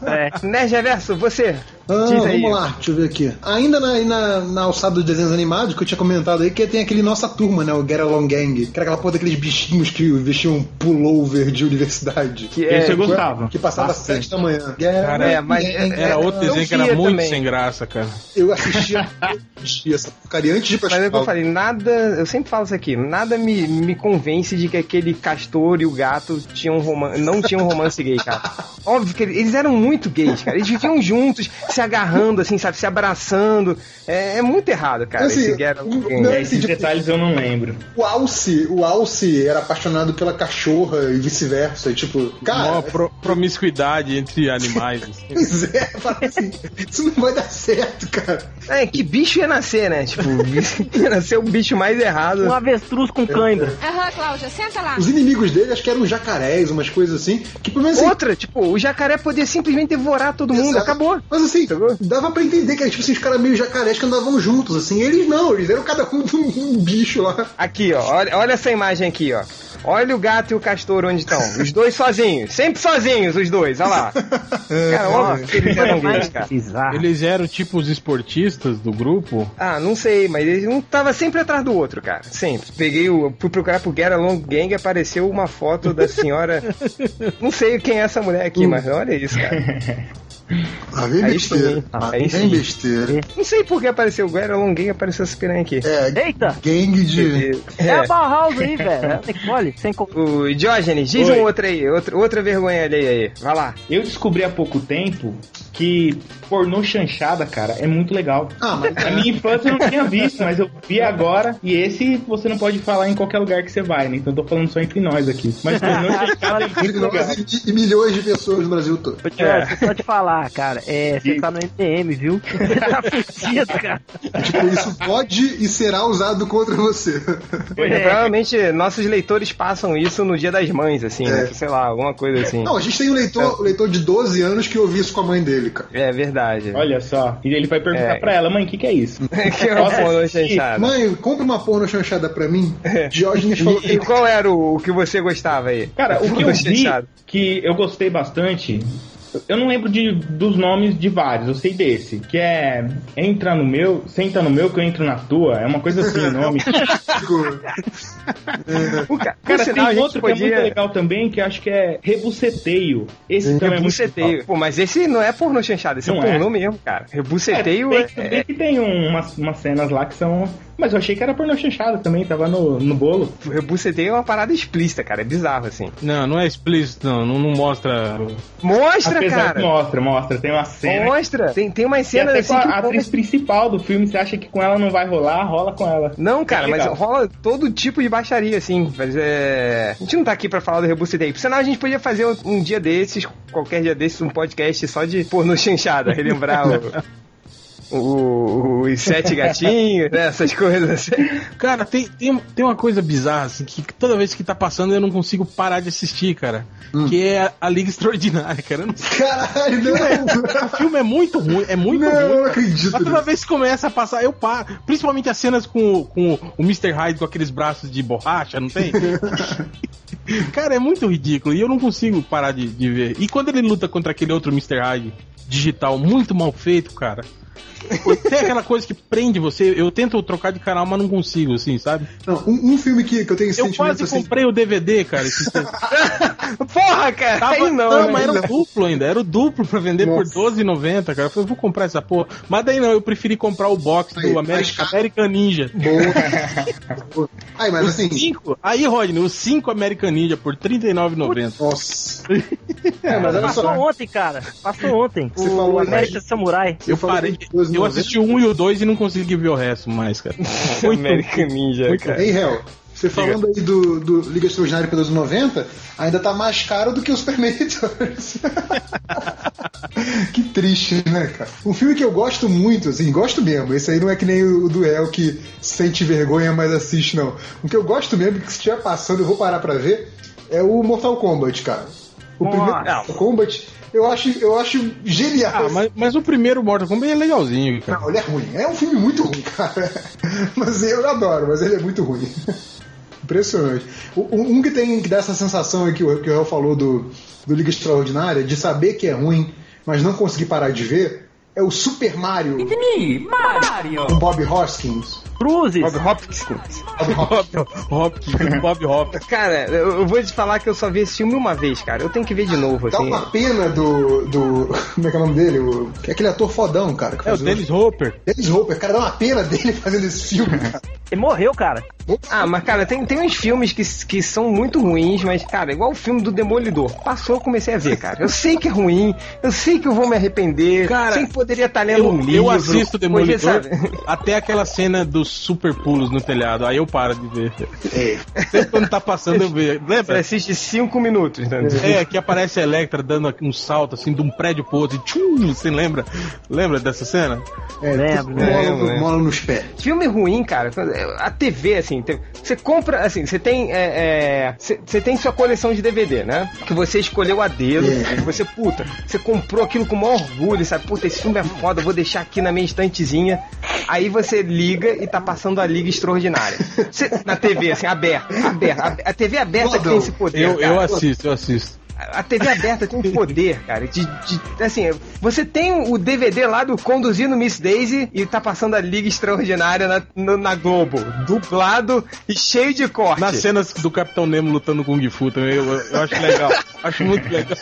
É. Nerd Reverso, você. Ah, Diz aí. vamos lá, deixa eu ver aqui. Ainda na, na, na alçada dos desenhos animados, que eu tinha comentado aí, que tem aquele Nossa Turma, né? O Get Along Gang. Que era aquela porra daqueles bichinhos que vestiam um pullover de universidade. Que é, Esse eu gostava. Que passava às sete da manhã. Get Cara, é, mas Era É, outro desenho que era muito também. sem graça, cara. Eu assistia, eu assistia essa porcaria antes de pra Mas é o que eu falei, nada. Eu sempre falo isso aqui, nada me, me convence de que aquele castor e o gato tinham um romance, não tinham um romance gay, cara. Óbvio que eles eram muito gays, cara. Eles viviam juntos, se agarrando, assim, sabe, se abraçando. É, é muito errado, cara. Assim, esse Gang. não, Esses tipo, detalhes eu não lembro. O Alce, o Alce era apaixonado pela cachorra e vice-versa. Tipo, cara, Uma pro- promiscuidade entre animais. assim. pois é, fala assim, isso não vai dar certo, cara. É, que bicho ia nascer, né? Tipo, ia nascer o bicho mais errado. Um avestruz com cãibra. Aham, Cláudia, senta lá. Os inimigos dele, acho que eram jacarés, umas coisas assim, que pelo menos assim, Outra, tipo, o jacaré podia simplesmente devorar todo mundo, Exato. acabou. Mas assim, Sacou? dava pra entender que tipo, assim, os caras meio jacarés que andavam juntos, assim. Eles não, eles eram cada um um, um bicho lá. Aqui, ó, olha, olha essa imagem aqui, ó. Olha o gato e o castor onde estão. Os dois sozinhos. Sempre sozinhos, os dois, olha lá. Cara, óbvio que eles eram gays, cara. Eles eram tipo os esportistas do grupo. Ah, não sei, mas eles um tava sempre atrás do outro, cara. Sempre. Peguei o. Fui procurar pro Get Along Gang e apareceu uma foto da senhora. não sei quem é essa mulher aqui, mas olha isso, cara. Ah, vem Aí besteira. Aí vem sim. besteira. Não sei por que apareceu o Get Along Gang e apareceu essa piranha aqui. É, Eita! gangue de. É, a Bauhaus aí, velho. É Nicole, sem O Diógenes, diz Oi. um outro aí, outra, outra vergonha alheia aí. Vai lá. Eu descobri há pouco tempo que pornô chanchada, cara, é muito legal. Ah, mas. Na minha infância eu não tinha visto, mas eu vi agora. E esse você não pode falar em qualquer lugar que você vai, né? Então eu tô falando só entre nós aqui. Mas pornô chanchada é muito Entre legal. nós e, milhões de pessoas no Brasil todo. Ô, Tio, deixa eu falar, cara. É, você tá no MDM, viu? Você tá fudido, cara. Tipo, isso pode e será usado contra você. É, Provavelmente nossos leitores passam isso no dia das mães, assim, né? Sei lá, alguma coisa assim. Não, a gente tem um leitor, um leitor de 12 anos que ouviu isso com a mãe dele, cara. É verdade. Olha só. E ele vai perguntar É. pra ela, mãe, o que, que é isso? que é uma assistir? chanchada. Mãe, compra uma porno chanchada pra mim. Diógenes falou E, e que. qual era o, o que você gostava aí? Cara, o que eu vi chanchado. que eu gostei bastante. Eu não lembro de, dos nomes de vários, eu sei desse. Que é Entra no meu, senta no meu que eu entro na tua. É uma coisa assim o nome. O ca- por Cara, sinal, a tem outro que é podia... muito legal também, que acho que é Rebuceteio. Esse também é muito Rebuceteio. legal. Pô, mas esse não é pornô chanchado, esse Não é é. pornô mesmo, cara. Rebuceteio É, é, tem, tem que tem um- umas, umas cenas lá que são. Mas eu achei que era pornô chanchada também, tava no, no bolo. Rebuceteio é uma parada explícita, cara. É bizarro, assim. Não, não é explícito, não. Não, não mostra. Mostra, episódio cara. mostra, mostra. Tem uma cena. Mostra. Tem, tem umas cenas até assim com que a atriz principal do filme, você acha que com ela não vai rolar, rola com ela. Não, cara, mas Legal. rola todo tipo de baixaria, assim. Mas é. A gente não tá aqui pra falar do Reboost Day. Por sinal, a gente podia fazer um, dia desses, qualquer dia desses, um podcast só de porno chanchada, relembrar o. o- os sete gatinhos, né? Essas coisas assim. Cara, tem, tem, tem uma coisa bizarra, assim, que toda vez que tá passando eu não consigo parar de assistir, cara. Que é a, Liga Extraordinária, cara. Não. Caralho, não! O filme é muito ruim, é muito Não, ruim. não acredito Mas toda vez que começa a passar, eu paro. Principalmente as cenas com, com o Mr. Hyde com aqueles braços de borracha, não tem? Cara, é muito ridículo e eu não consigo parar de, de ver. E quando ele luta contra aquele outro Mr. Hyde digital muito mal feito, cara. Tem aquela coisa que prende você. Eu tento trocar de canal, mas não consigo, assim, sabe? Não, um, um filme que, que eu tenho Eu sentimento quase assim. comprei o DVD, cara. Esse Porra, cara! Tava, aí não, não, né? mas era o duplo ainda, era o duplo pra vender Nossa. por R$12,90, cara. Eu falei, vou comprar essa porra. Mas daí não, eu preferi comprar o box Aí, do American. American Ninja. Boa. Aí, mas Os assim. cinco, aí, Rodney, os 5 American Ninja por R$39,90. Nossa. É, mas Passou só. ontem, cara. Passou ontem. Você o falou American Samurai. Eu parei, 12,90. eu assisti o 1 e o 2 e não consegui ver o resto mais, cara. Muito American Ninja, muito cara. Ei, Hel, você falando aí do, do Liga Extraordinária pelos 90, ainda tá mais caro do que o Super Editors. que triste, né, cara? Um filme que eu gosto muito, assim, gosto mesmo. Esse aí não é que nem o do El que sente vergonha, mas assiste, não. O que eu gosto mesmo, que se estiver passando, eu vou parar pra ver, é o Mortal Kombat, cara. O Nossa. primeiro Mortal Kombat, eu acho, eu acho genial. Ah, mas, mas o primeiro Mortal Kombat é legalzinho, cara. Não, ele é ruim. É um filme muito ruim, cara. Mas eu adoro, mas ele é muito ruim. Impressionante. Um que tem que dá essa sensação aí que o, que o El falou do, do Liga Extraordinária, de saber que é ruim, mas não conseguir parar de ver, é o Super Mario. Com Bob Hoskins. Cruzes. Bob Hopkins. Bob Hoskins. Hopkins, Bob Hopkins. Cara, eu vou te falar que eu só vi esse filme uma vez, cara. Eu tenho que ver de novo, Dá assim. uma pena do, do. Como é que é o nome dele? O, é aquele ator fodão, cara. Que É o Dennis Hopper. Dennis Hopper, cara, dá uma pena dele fazendo esse filme, cara. Ele morreu, cara. Ah, mas cara, tem, tem uns filmes que, que são muito ruins, mas, cara, igual o filme do Demolidor. Passou, eu comecei a ver, cara. Eu sei que é ruim, eu sei que eu vou me arrepender. Cara, sei que poderia estar lendo Eu, um livro. eu assisto Demolidor sabe? até aquela cena dos super pulos no telhado. Aí eu paro de ver. É. Sempre quando tá passando eu vejo. Você Lembra? assiste cinco minutos, né? É, que aparece a Electra dando um salto assim de um prédio pro outro. E tchum, você lembra? Lembra dessa cena? É, Lembro, mola, lembro. mola nos pés. Filme ruim, cara. A TV, assim, você compra, assim, você tem. é, é, Você tem sua coleção de DVD, né? Que você escolheu a dedo. É. e Você, puta, você comprou aquilo com o maior orgulho, sabe? Puta, esse filme é foda, eu vou deixar aqui na minha estantezinha. Aí você liga e tá passando a Liga Extraordinária. Você- na TV, assim, aberta. aberta. A, a TV aberta que tem esse poder. Eu, eu assisto, eu assisto. A TV aberta tem um poder, cara, de, de- assim, você tem o DVD lá do Conduzindo Miss Daisy e tá passando a Liga Extraordinária na, no- na Globo, dublado e cheio de corte. Nas cenas do Capitão Nemo lutando com o Kung Fu também, eu, eu acho legal. acho muito legal.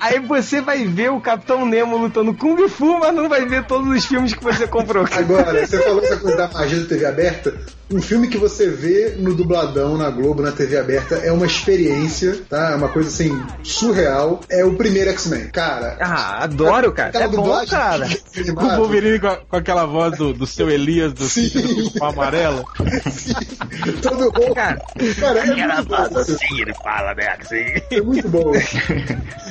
Aí você vai ver o Capitão Nemo lutando Kung Fu, mas não vai ver todos os filmes que você comprou. Agora, você falou essa coisa da magia da TV aberta. Um filme que você vê no dubladão, na Globo, na TV aberta, é uma experiência, tá? É uma coisa assim, surreal. É o primeiro X-Men. Cara. Ah, adoro, cara. aquela é bom, dublagem cara. que- O Wolverine com, a- com aquela voz do, do seu Elias do Sim. sítio amarelo. Todo bom. Cara, Cara, é muito bom. assim, ele fala, né? Assim. É muito bom.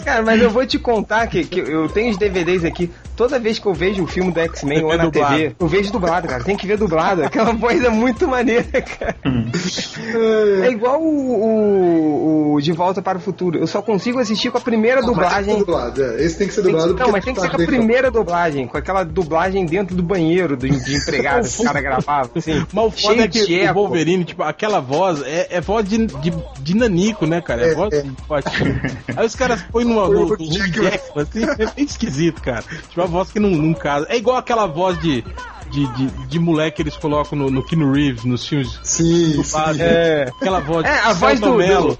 cara, mas eu vou te contar que, que eu tenho os DVDs aqui. Toda vez que eu vejo um filme do X-Men ou na dublado. TV, eu vejo dublado, cara. Tem que ver dublado. Aquela voz é muito maneira, cara. É igual o, o- o De Volta para o Futuro. Eu só consigo assistir com a primeira Não, mas tem que ser dublagem. dublado, é. Esse tem que ser Tem que- dublado não, porque mas tem que ser com a tá primeira dublagem, com aquela dublagem dentro do banheiro do, de empregado, que o cara gravava, assim, Mas o foda é de que o. Wolverine, tipo, aquela voz é, é voz de, de, de nanico, né, cara? É, É, voz é. Aí os caras põem numa, Jackson, assim, é bem esquisito, cara. Tipo, a voz que não, não casa. É igual aquela voz de, de, de, de moleque que eles colocam no, no Keanu Reeves, nos filmes Sim, dublados. sim. É. Aquela voz É, a voz do- Mello.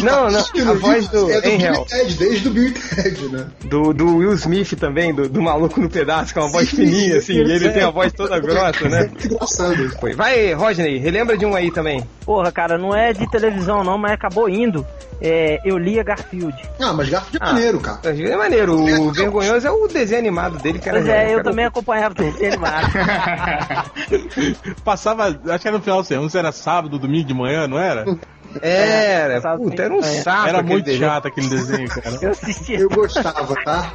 Não, não, a voz do É do Bill Ted, desde o Bill Ted, né? Do, do Will Smith também, do, do maluco no pedaço, com uma voz Sim, fininha, assim, e ele sim. tem a voz toda grossa, né? Muito engraçado. Foi. Vai, Rodney, relembra de um aí também. Porra, cara, não é de televisão não, mas acabou indo. É, eu lia Garfield. Ah, mas Garfield é Ah. maneiro, cara. É maneiro. O Vergonhoso é o desenho animado dele, cara. Pois é, eu também acompanhava o desenho animado. Passava, acho que era no final do semana, era sábado, domingo de manhã, não era? Era, Passava puta, era um saco. era aquele muito desenho. chato aquele desenho, cara. Eu assistia. Eu gostava, tá?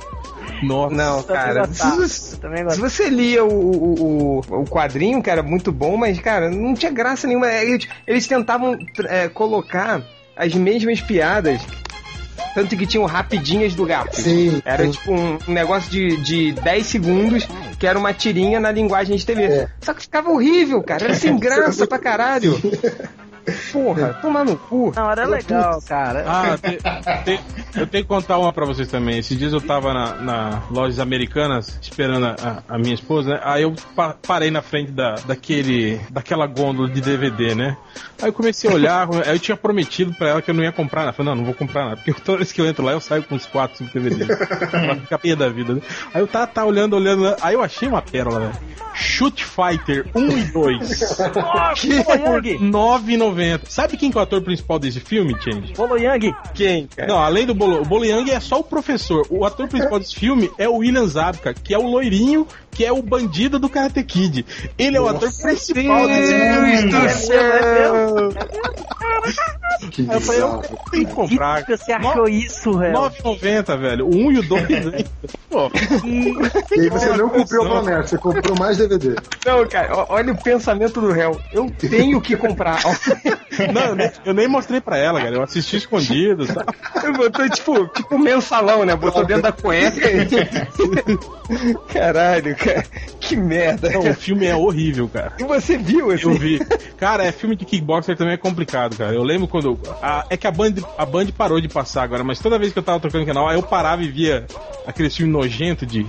Nossa. Não, cara. Se, também se você lia o, o, o, o quadrinho, que era muito bom, mas, cara, não tinha graça nenhuma. Eles, eles tentavam é, colocar as mesmas piadas. Tanto que tinham rapidinhas do gato. Sim. Era sim. tipo um, um negócio de, de 10 segundos, que era uma tirinha na linguagem de TV. É. Só que ficava horrível, cara. Era sem graça pra caralho. Porra, tomar no cu. Não, era legal, cara. Ah, te- te- eu tenho que contar uma pra vocês também. Esses dias eu tava na, na lojas americanas esperando a, a minha esposa, né? Aí eu pa- parei na frente da, daquele, daquela gôndola de DVD, né? Aí eu comecei a olhar, aí eu tinha prometido pra ela que eu não ia comprar nada. Eu Falei, não, não vou comprar nada. Porque toda vez que eu entro lá, eu saio com uns 4, 5 DVDs. pra ficar pé da vida, né? Aí eu tava, tá olhando, olhando. Aí eu achei uma pérola, velho. Shoot Fighter 1 e 2. Que? Por 9,90. Sabe quem que é o ator principal desse filme, Change? Bolo Yang. Quem, cara? Não, além do Bolo, o Bolo Yang é só o professor. O ator principal desse filme é o William Zabka, que é o loirinho, que é o bandido do Karate Kid. Ele é o ator principal desse filme. Deus do céu! Que eu falei, eu tenho que comprar. que você achou isso, velho? 9,90, velho. O 1 e o 2 ainda. Pô, E aí você não cumpriu a promessa, você comprou mais DVD. Não, cara, olha o pensamento do réu. Eu tenho que comprar. não, eu nem, eu nem mostrei pra ela, cara. Eu assisti escondido. Tá? Eu botou tipo, tipo um mensalão, né? Botou dentro da cueca. Caralho, cara. Que merda. Não, o filme é horrível, cara. E você viu esse? Eu vi. Cara, é filme de kickboxer também é complicado, cara. Eu lembro quando. a- é que a Band, a Band parou de passar agora, mas toda vez que eu tava trocando canal, aí eu parava e via aquele filme nojento de,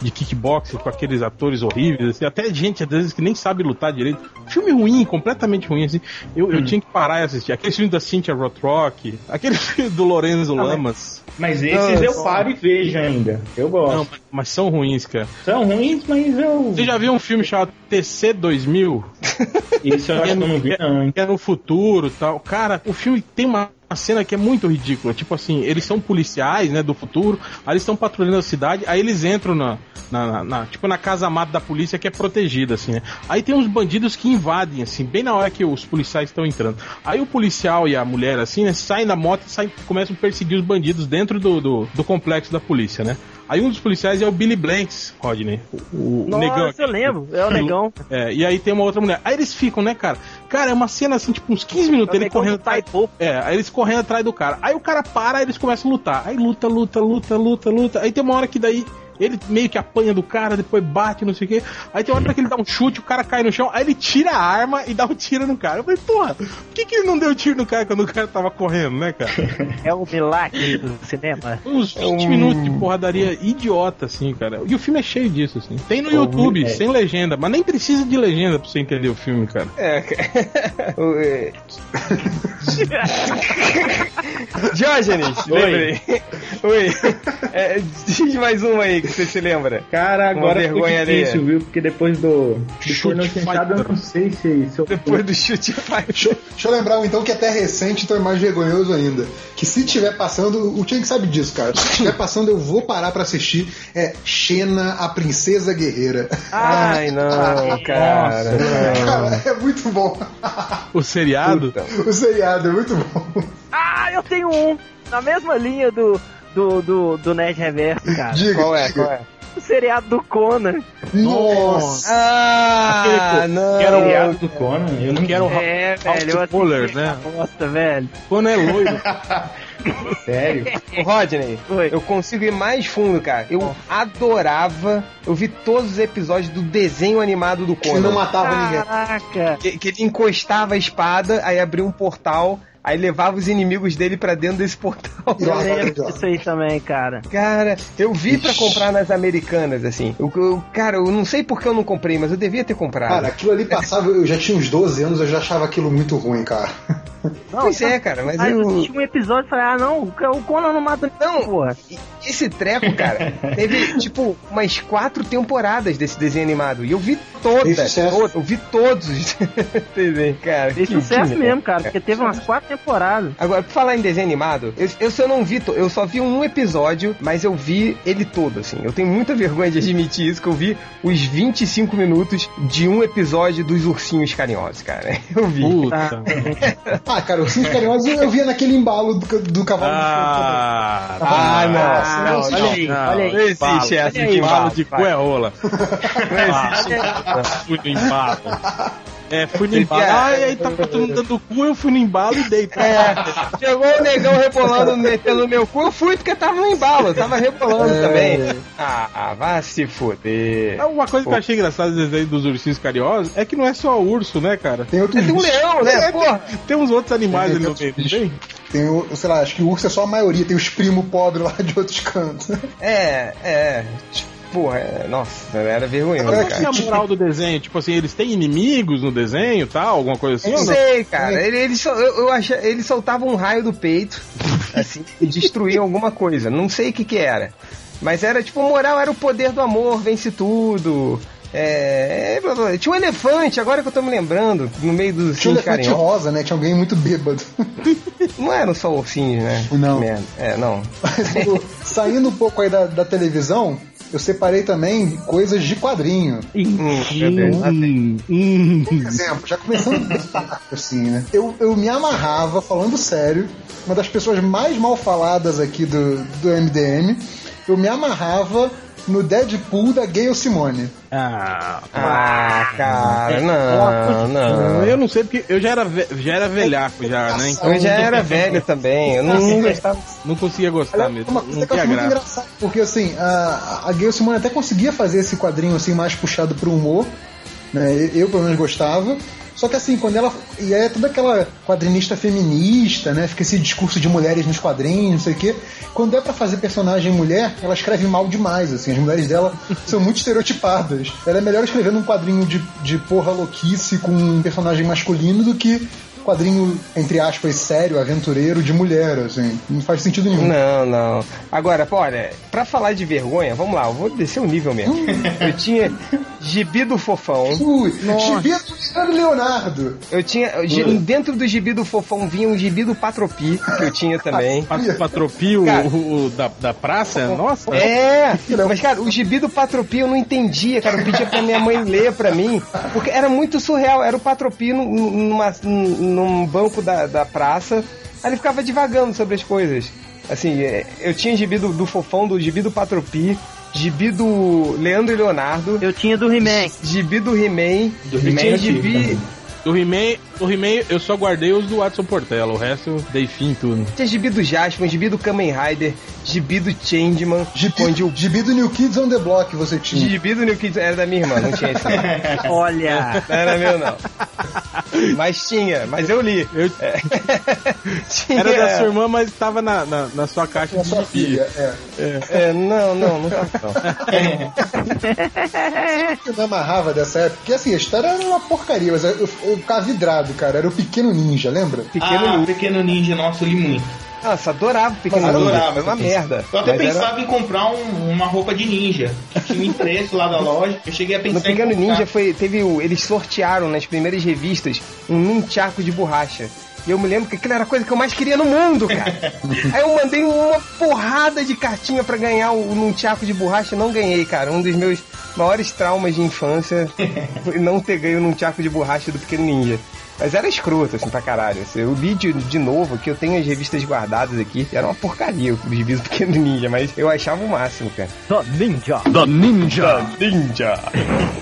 de kickboxer com aqueles atores horríveis, assim, até gente às vezes que nem sabe lutar direito. Filme ruim, completamente ruim, assim. Eu, eu tinha que parar e assistir. Aquele filme da Cynthia Rothrock, aquele filme do Lorenzo Lamas. Mas esses eu paro e vejo ainda. Eu gosto. Não, mas são ruins, cara. São ruins, mas eu. Você já viu um filme chamado TC 2000? Isso eu acho que eu não vi, não, hein? que é no futuro e tal. Cara, o filme tem uma uma cena que é muito ridícula. Tipo assim, eles são policiais, né, do futuro, aí eles estão patrulhando a cidade, aí eles entram na, na, na- na- tipo, na casa mata da polícia que é protegida, assim, né. Aí tem uns bandidos que invadem, assim, bem na hora que os policiais estão entrando. Aí o policial e a mulher, assim, né, saem da moto e saem, começam a perseguir os bandidos dentro do, do, do complexo da polícia, né. Aí um dos policiais é o Billy Blanks, Rodney. O, o negão. Nossa, eu lembro. É o negão. É, e aí tem uma outra mulher. Aí eles ficam, né, cara? Cara, é uma cena assim, tipo, uns 15 minutos, É ele negão correndo do atrás. É, aí eles correndo atrás do cara. Aí o cara para, aí eles começam a lutar. Aí luta, luta, luta, luta, luta. Aí tem uma hora que daí ele meio que apanha do cara, depois bate, não sei o quê. Aí tem uma hora que ele dá um chute, o cara cai no chão, aí ele tira a arma e dá um tiro no cara. Eu falei, porra, por que, que ele não deu tiro no cara quando o cara tava correndo, né, cara? É o milagre do cinema. Uns 20 minutos de porradaria idiota, assim, cara. E o filme é cheio disso, assim. Tem no YouTube, é. sem legenda, mas nem precisa de legenda pra você entender o filme, cara. É, cara. É. Diógenes, Oi. lembrei. Oi. É, diz mais uma aí você se lembra. Cara, agora ficou vergonha difícil, viu? Porque depois do, do Chute sentado, eu não sei se, se eu... Depois do chute faz. Deixa eu lembrar então que até recente, então é mais vergonhoso ainda. Que se tiver passando, o Chang sabe disso, cara. Se tiver passando, eu vou parar pra assistir. É Xena, a Princesa Guerreira. Ai, não, cara. não. Cara, é muito bom. O seriado? O seriado é muito bom. Ah, eu tenho um. Na mesma linha do, do, do, do Nerd Reverso, cara. Diga, Qual é? diga. Qual é? O seriado do Conan. Nossa! Ah, Aquele- não. seriado do Conan, eu não Que era o É, velho. Eu Fuller, né? bosta, velho. Quando é loiro. sério. Ô, Rodney, Oi. eu consigo ir mais fundo, cara. Eu adorava. Eu vi todos os episódios do desenho animado do Que não Conan. matava ninguém. Caraca. Que, que ele encostava a espada, aí abria um portal, aí levava os inimigos dele pra dentro desse portal. Eu lembro disso aí também, cara. Cara, eu vi pra comprar nas americanas, assim. Eu, eu- cara, eu não sei por que eu não comprei, mas eu devia ter comprado. Cara, aquilo ali passava, eu já tinha uns 12 anos, eu já achava aquilo muito ruim, cara. Não, Pois é, cara, mas Aí eu assisti um episódio e falei, ah não, o Conan não mata Não. porra. Esse treco, cara, teve, tipo, umas quatro temporadas desse desenho animado. E eu vi todas. Todas, eu vi todos os desenhos, cara. Fez sucesso mesmo, cara, porque teve umas quatro temporadas. Agora, pra falar em desenho animado, eu, eu só não vi, eu só vi um episódio, mas eu vi ele todo, assim. Eu tenho muita vergonha de admitir isso, que eu vi os 25 minutos de um episódio dos Ursinhos Carinhosos, cara. Eu vi. Puta. Ah, cara, os Carinhosos eu via naquele embalo do, do cavalo Ah, Ah, não, Ah, não, olha não. aí, não. olha aí. Não existe essa Olha de embalo de cu é rola. Fui no embalo. É, fui no embalo. Você- Ah, aí tava todo mundo dando cu, eu fui no embalo e dei. É, chegou o negão rebolando, metendo no meu cu, eu fui porque tava no embalo, tava rebolando também. Ah, vai se foder. É, Uma coisa que eu achei engraçada dos desenhos dos ursinhos carinhosos é que não é só urso, né, cara? Tem outros Tem um leão, né? Porra. Tem uns outros animais Tem ali no meio, não tem? Tem o, sei lá, acho que o urso é só a maioria, tem os primos pobres lá de outros cantos. É, é. Porra, é, nossa, era vergonhoso, Mas qual que é a moral do desenho? Tipo assim, eles têm inimigos no desenho tal? Alguma coisa assim? Não ou não? sei, cara. Ele, ele, sol- eu, eu achei, ele soltava um raio do peito, assim, e destruía alguma coisa. Não sei o que que era. Mas era tipo, moral era o poder do amor, vence tudo. É, é, blá, blá. Tinha um elefante, agora que eu tô me lembrando, no meio dos Tinha um elefante rosa, né? Tinha alguém muito bêbado. Não eram só ursinhos, né? Não. É, não. Mas, saindo um pouco aí da, da televisão, eu separei também coisas de quadrinho. Hum, meu Deus. Hum, hum. Por exemplo, já começando assim, né? Eu, eu me amarrava, falando sério, uma das pessoas mais mal faladas aqui do, do MDM, eu me amarrava no Deadpool da Gayle Simone. Ah, Ah, cara, não, não. eu não sei porque eu já era, ve- já era velhaco já, né? Então Eu já era velho também, eu não, não gostava. não conseguia gostar mesmo. uma coisa Não que eu muito graça. engraçado, porque assim, a, a Gayle Simone até conseguia fazer esse quadrinho assim mais puxado pro humor, né? Eu, pelo menos gostava. Só que assim, quando ela. E é toda aquela quadrinista feminista, né? Fica esse discurso de mulheres nos quadrinhos, não sei o quê. Quando é pra fazer personagem mulher, ela escreve mal demais, assim. As mulheres dela são muito estereotipadas. Ela é melhor escrevendo um quadrinho de, de porra louquice com um personagem masculino do que quadrinho, entre aspas, sério, aventureiro de mulher, assim. Não faz sentido nenhum. Não, não. Agora, pô, olha, pra falar de vergonha, vamos lá, eu vou descer o nível mesmo. Eu tinha gibi do fofão. Ui, gibi do Leonardo Leonardo. Eu tinha. Dentro do gibi do fofão vinha um gibi do Patropi, que eu tinha também. Pat- Patropi, o, o- o da, da praça? Nossa, É, mas cara, o gibi do Patropi eu não entendia, cara. Eu pedia pra minha mãe ler pra mim, porque era muito surreal. Era o Patropi num, numa- num banco da, da praça, aí ele ficava divagando sobre as coisas. Assim, é, eu tinha gibi do, do Fofão, do gibi do Patropi, gibi do Leandro e Leonardo, Eu tinha do He-Man. gibi do He-Man, Do He-Man tinha eu gibi, do He-Man, do He-Man eu só guardei os do Watson Portela, o resto eu dei fim em tudo. tinha gibi do Jasper, gibi do Kamen Rider, gibi do Changeman, Gibi, onde o gibi do New Kids on the Block você tinha. gibi do New Kids era da minha irmã, não tinha esse. Olha. Não era meu, não. Mas tinha, mas eu li. Eu- Tinha. Era da sua irmã, mas tava na, na, na sua caixa A de sua gibi. filha, é. É, não, não, não tava não. Eu me amarrava dessa época, porque assim, a história era uma porcaria, mas eu, eu, eu ficava vidrado, cara. Era o Pequeno Ninja, lembra? Pequeno ah, Ninja. Pequeno Ninja, nossa, eu li muito. Nossa, adorava o Pequeno Mas Ninja. adorava, Foi uma porque- merda. Eu até Mas era- pensava em comprar um- uma roupa de ninja. Que tinha um preço lá da loja. Eu cheguei a pensar No Pequeno. Ninja foi, teve o, eles sortearam nas primeiras revistas um nunchaku de borracha. E eu me lembro que aquilo era a coisa que eu mais queria no mundo, cara. Aí eu mandei uma porrada de cartinha pra ganhar o nunchaku de borracha e não ganhei, cara. Um dos meus maiores traumas de infância foi não ter ganho o nunchaku de borracha do Pequeno Ninja. Mas era escroto, assim, pra caralho. Assim, eu li de, de novo, que eu tenho as revistas guardadas aqui. Era uma porcaria o gibi do Pequeno Ninja, mas eu achava o máximo, cara. The Ninja. Ninja.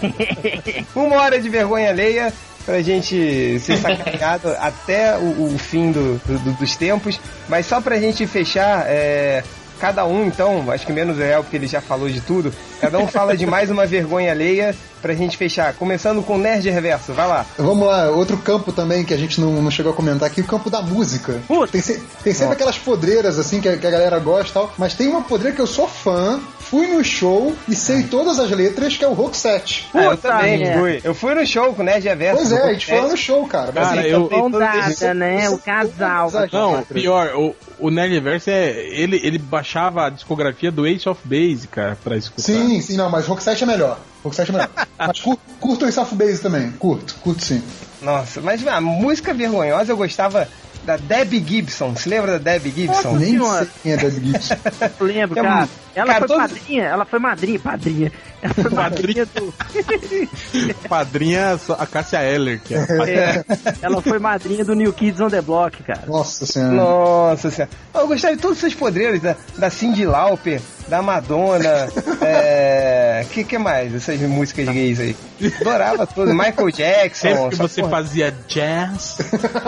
Uma hora de vergonha alheia pra gente ser sacaneado até o, o fim do- do- dos tempos. Mas só pra gente fechar, é, cada um, então, acho que menos o Real, porque ele já falou de tudo. Cada um fala de mais uma vergonha alheia pra gente fechar. Começando com o Nerd Reverso, vai lá. Vamos lá, outro campo também que a gente não, não chegou a comentar aqui, o campo da música. Putz. Tem, se- tem sempre aquelas podreiras assim que a, que a galera gosta e tal, mas tem uma podreira que eu sou fã, fui no show e sei todas as letras, que é o Rock 7. Ah, eu Puta também merda. fui. Eu fui no show com o Nerd Reverso. Pois é, a gente foi lá no show, cara. Mas, Cara, eu- Mão todo dada, esse- né? O casal. Não, pior, o, o Nerdverse é. Ele, ele baixava a discografia do Ace of Base, cara, pra escutar. Sim, sim, não, mas Rock 7 é melhor. Rock 7 é melhor. mas cur, curto o Ace of Base também. Curto, curto sim. Nossa, mas a música vergonhosa eu gostava da Debbie Gibson. Se lembra da Debbie Gibson? Nem sei quem é Dead Gibson. Eu lembro, É cara. Ela cara, foi todo- madrinha, ela foi madrinha, padrinha. Ela foi madrinha do. Padrinha a Cássia Eller, que é. É, ela foi madrinha do New Kids on the Block, cara. Nossa senhora. Nossa senhora. Eu gostava de todos esses podreiros, da, da Cindy Lauper, da Madonna, é... que que mais? Essas músicas gays aí. Adorava tudo. Michael Jackson. Sempre que você porra. fazia jazz,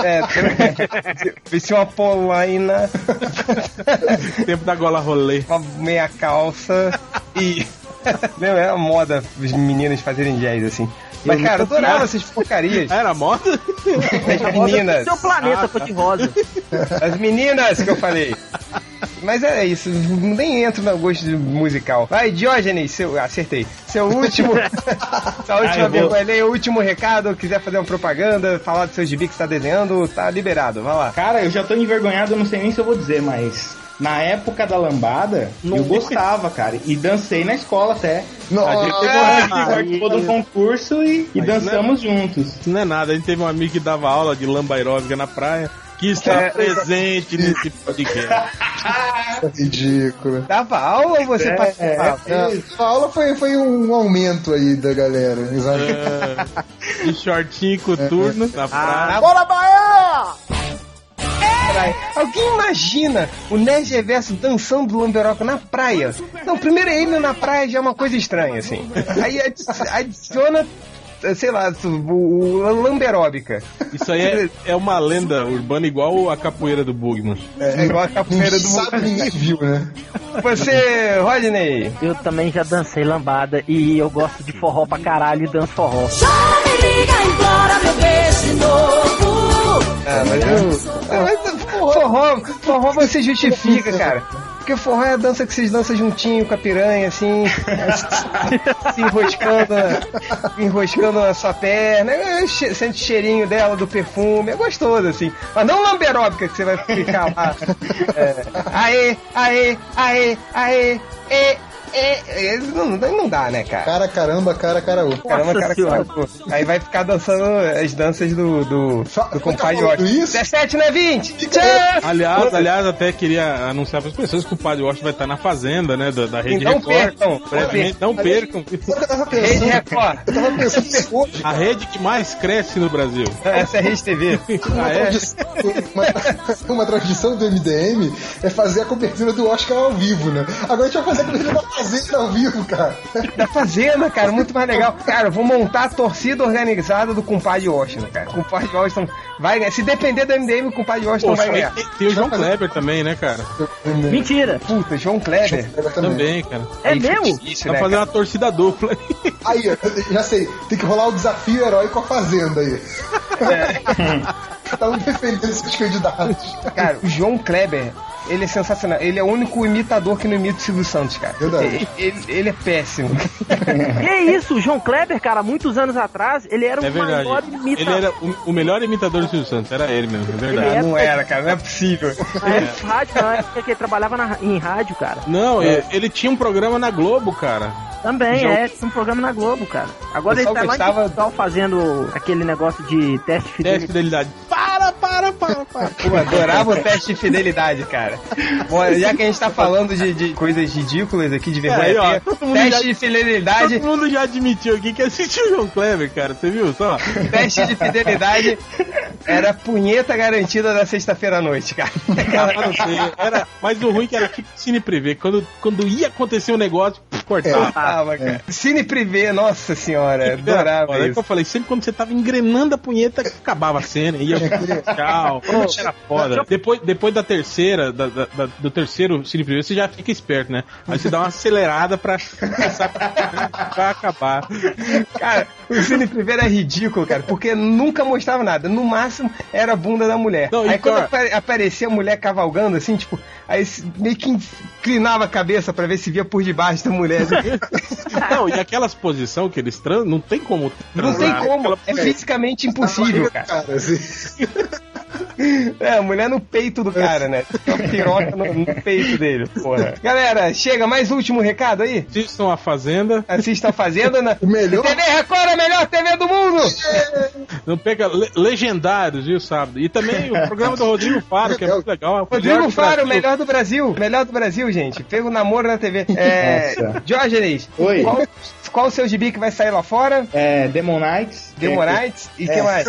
É, vestia uma polaina, tempo da gola rolê. uma meia calça e. Não, é a moda os meninos fazerem jazz assim. Mas, cara, eu adorava essas porcarias. Era moda? As meninas. Seu planeta foi de rosa. As meninas que eu falei. Mas é isso, nem entro no gosto de musical. Vai, Diógenes, seu, acertei. Seu último. sua última Ah, eu vergonha, o último recado, quiser fazer uma propaganda, falar do seu gibi que você tá desenhando, tá liberado. Vai lá. Cara, eu já tô envergonhado, eu não sei nem se eu vou dizer, mas na época da lambada, eu gostava, cara. E dancei na escola até. Nossa. A gente teve um amigo que participou do concurso e, e dançamos juntos. Isso não é nada. A gente teve um amigo que dava aula de lamba aeróbica na praia, que está É. presente nesse podcast. Ridículo. Dava aula ou você participava? É, a aula foi, foi um aumento aí da galera. Exato. É, de shortinho coturno na praia. Bora, Bahia! Caralho, Alguém imagina o Nerd Reverso dançando lamberoca na praia? Não, primeiro ele na praia já é uma coisa estranha, assim. Aí adi- adiciona, sei lá, o, o lamberóbica. Isso aí é, é uma lenda urbana igual a capoeira do Bugman. É igual a capoeira do Sabe, ninguém viu, né? Você, Rodney. Eu também já dancei lambada e eu gosto de forró pra caralho e danço forró. Ah, mas eu. Ah, mas forró, forró você justifica, cara. Porque forró é a dança que vocês dançam juntinho com a piranha, assim, se enroscando, enroscando na sua perna, é, sente o cheirinho dela, do perfume, é gostoso, assim. Mas não lamberóbica que você vai ficar lá. É, aê, aê, aê, aê, e, e, e, não, não dá, né, cara? Cara, caramba, cara, caraú. Caramba, cara, senhora. cara, pô. Aí vai ficar dançando as danças do, do, do compadre Washington. isso? 17, não é 20? Tchau! Aliás, aliás, até queria anunciar para as pessoas que o Padre Washington vai estar na fazenda, né, da, da Rede Então Record. percam, Brevemente, não percam. Eu tava Rede pensando? Record. Eu tava pensando hoje. A rede que mais cresce no Brasil. Essa é a Rede TV. Uma, Ah, é? tradição, uma, uma tradição do MDM é fazer a cobertura do Oscar ao vivo, né? Agora a gente vai fazer a cobertura da Fazenda ao vivo, cara. Da Fazenda, cara, muito mais legal. Cara, eu vou montar a torcida organizada do compadre Washington, cara. O compadre Washington vai ganhar. Se depender do MDM, o compadre Washington Poxa, vai ganhar. tem, tem o João Kleber também, né, cara? Mentira! Puta, João Kleber. Também, cara. É mesmo? difícil, Vai né, fazer cara? uma torcida dupla. Aí, ó, já sei, tem que rolar o desafio herói com a Fazenda aí. Cada um defendendo seus candidatos. Cara, o João Kleber, ele é sensacional. Ele é o único imitador que não imita o Silvio Santos, cara. Verdade. Ele, ele- ele é péssimo. Que isso, o João Kleber, cara, muitos anos atrás, ele era o É verdade. maior Ele imitador. era o, o melhor imitador do Silvio Santos, era ele mesmo, é verdade. Ele é- Não era, cara, não é possível. Na época rádio, na época que ele trabalhava na- em rádio, cara. Não, ele, ele tinha um programa na Globo, cara. Também, João- é, tinha um programa na Globo, cara. Agora ele tá lá Portugal fazendo aquele negócio de teste de Teste de fidelidade. fidelidade. Para, para, para. Pô, adorava o teste de fidelidade, cara. Bom, já que a gente tá falando de, de coisas ridículas aqui, de vergonha, É, aí, ó, alheia, todo mundo teste já- de fidelidade, Todo mundo já admitiu aqui que assistiu o João Kleber, cara. Você viu só? teste de fidelidade era punheta garantida da sexta-feira à noite, cara. Ah, não sei. Era, mas o ruim é que era tipo cine privê. Quando, quando ia acontecer um negócio, cortava. Tava, cara. Cine privê, nossa senhora, adorava foda. É que isso. eu falei, sempre quando você tava engrenando a punheta, acabava a cena, ia tchau. Era foda. Depois, depois da terceira, da- da- da- do terceiro cine privê, você já fica esperto, né? Aí você dá uma acelerada pra, pra acabar. Cara, O Cine Primeiro é ridículo, cara, porque nunca mostrava nada. No máximo era a bunda da mulher. Não, aí quando apare- aparecia a mulher cavalgando, assim, tipo, aí meio que inclinava a cabeça pra ver se via por debaixo da mulher. assim. Não, e aquelas posições que eles trans, não tem como. Não tem transar. como, é fisicamente impossível, cara. Cara, assim. É, a mulher no peito do cara, né? Uma piroca no, no peito dele, porra. Galera, chega, mais último recado aí? Assistam a Fazenda. Assista a Fazenda na O melhor. TV Record, melhor TV do mundo! Não pega le- legendários, viu, sábado? E também o programa do Rodrigo Faro, que é muito legal. é o melhor Rodrigo do Faro, Brasil. melhor do Brasil. Melhor do Brasil, gente. Fez o namoro na TV. É. Diógenes, Oi. Qual, qual o seu gibi que vai sair lá fora? É, Demon Knights. Demonites? E o que É. mais?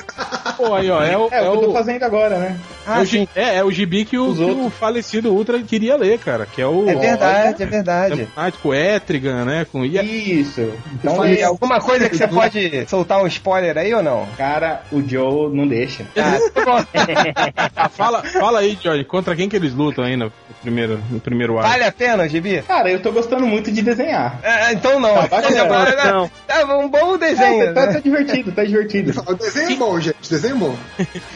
Pô, aí, ó, é o, É, é o que eu tô o, fazendo agora, né? Ah, é o é, é o gibi que o, que o falecido Ultra queria ler, cara. Que é o. É verdade, é verdade. É, com Etrigan, né? Com, e, Isso. Então, E alguma coisa que você pode soltar um spoiler aí ou não? cara, o Joe não deixa. Ah, tá. Ah, fala, fala aí, Jorge, contra quem que eles lutam aí no primeiro, no primeiro arco? Vale a pena, Gibi? Cara, eu tô gostando muito de desenhar. É, então não. Tá bacana. Tá, Não. tá um bom desenho. É, tá, tá né? divertido, tá divertido. O desenho é bom, gente. O desenho é bom.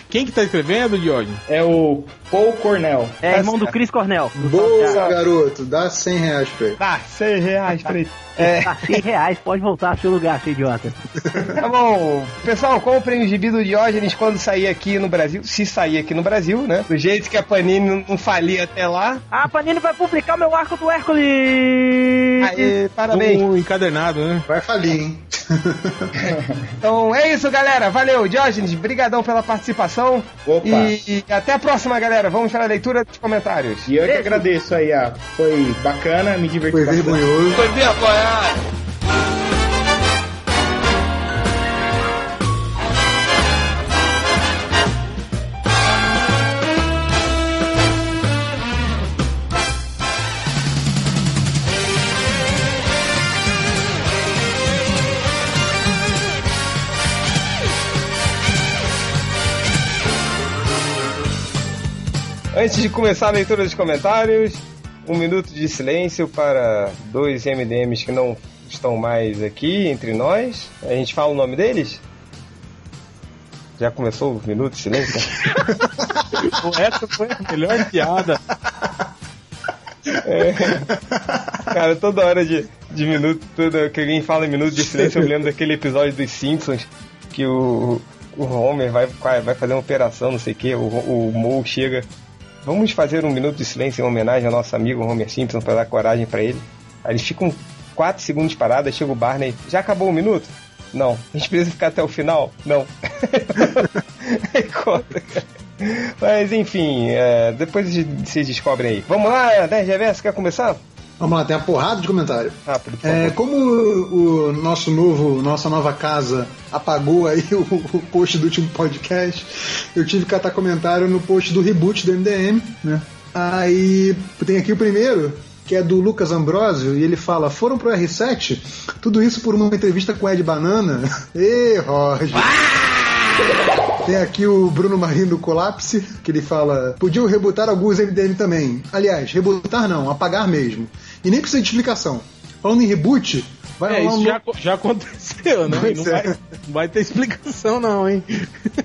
Quem que tá escrevendo, Jorge? É o Paul Cornell. É irmão do Chris Cornell. Boa, garoto. Dá 100 reais pra ele. Tá, 100 reais pra ele. É, Tá 100 reais, pode voltar ao seu lugar, seu idiota. tá bom. Pessoal, comprem o gibi do Diógenes quando sair aqui no Brasil. Se sair aqui no Brasil, né? Do jeito que a Panini não- falia até lá. A Panini vai publicar o meu arco do Hércules! Aí, parabéns. O encadernado, né? Vai falir, hein? Então é isso, galera. Valeu, Diógenes. Brigadão pela participação. Opa. E, e até a próxima, galera. Vamos para a leitura dos comentários. E eu que agradeço aí, ah, foi bacana, me diverti Foi bastante. vergonhoso. Foi vergonhado. Antes de começar a leitura dos comentários, um minuto de silêncio para dois MDMs que não estão mais aqui entre nós. A gente fala o nome deles? Já começou o minuto de silêncio? Essa foi a melhor piada. Cara, toda hora de, de minuto, toda que alguém fala em minuto de silêncio, eu me lembro daquele episódio dos Simpsons que o, o Homer vai, vai fazer uma operação, não sei o que, o, o Moe chega. Vamos fazer um minuto de silêncio em homenagem ao nosso amigo Homer Simpson para dar coragem para ele. Aí eles ficam 4 segundos parados, chega o Barney. Já acabou o minuto? Não. A gente precisa ficar até o final? Não. Aí corta, cara. Mas enfim, é, depois vocês descobrem aí. Vamos lá, 10 Reverso, quer começar? Vamos lá, tem uma porrada de comentário. Rápido, É, como o, o nosso novo, nossa nova casa apagou aí o, o post do último podcast, eu tive que catar comentário no post do reboot do MDM, né? Aí tem aqui o primeiro, que é do Lucas Ambrosio, e ele fala: foram pro R7? Tudo isso por uma entrevista com Ed Banana? Ê, Roger! Tem aqui o Bruno Marinho do Colapse, que ele fala: podiam rebutar alguns MDM também. Aliás, rebutar não, apagar mesmo. E nem precisa de explicação. Falando em reboot, vai É, rolar isso um já, já aconteceu, né? Não Pois é. vai, não vai ter explicação, não, hein?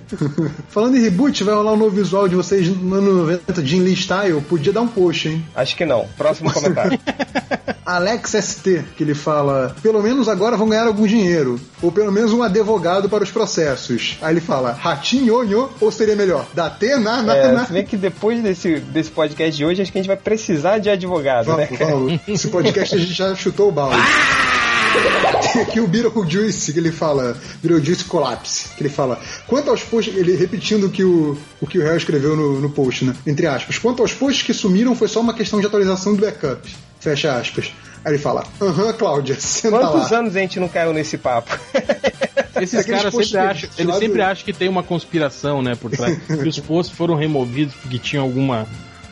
Falando em reboot, vai rolar um novo visual de vocês no ano 90 de Lee Style. Podia dar um post, hein? Acho que não. Próximo comentário. Alex ST, que ele fala: pelo menos agora vão ganhar algum dinheiro. Ou pelo menos um advogado para os processos. Aí ele fala: ratinho, nho, ou seria melhor? Datê, na, na, É, na. se bem que depois desse, desse podcast de hoje, acho que a gente vai precisar de advogado, né? Vamos, vamos. Esse podcast a gente já chutou o balde. Tem aqui o Beetlejuice, que ele fala, Beetlejuice Collapse, que ele fala, quanto aos posts, ele repetindo o que o, o que o Harry escreveu no, no post, né? Entre aspas, quanto aos posts que sumiram foi só uma questão de atualização do backup. Fecha aspas. Aí ele fala, aham, Cláudia, senta Quantos lá. anos a gente não caiu nesse papo? Esses Aqueles caras sempre acham, eles sempre acham que tem uma conspiração, né, por trás. que os posts foram removidos porque tinha alguma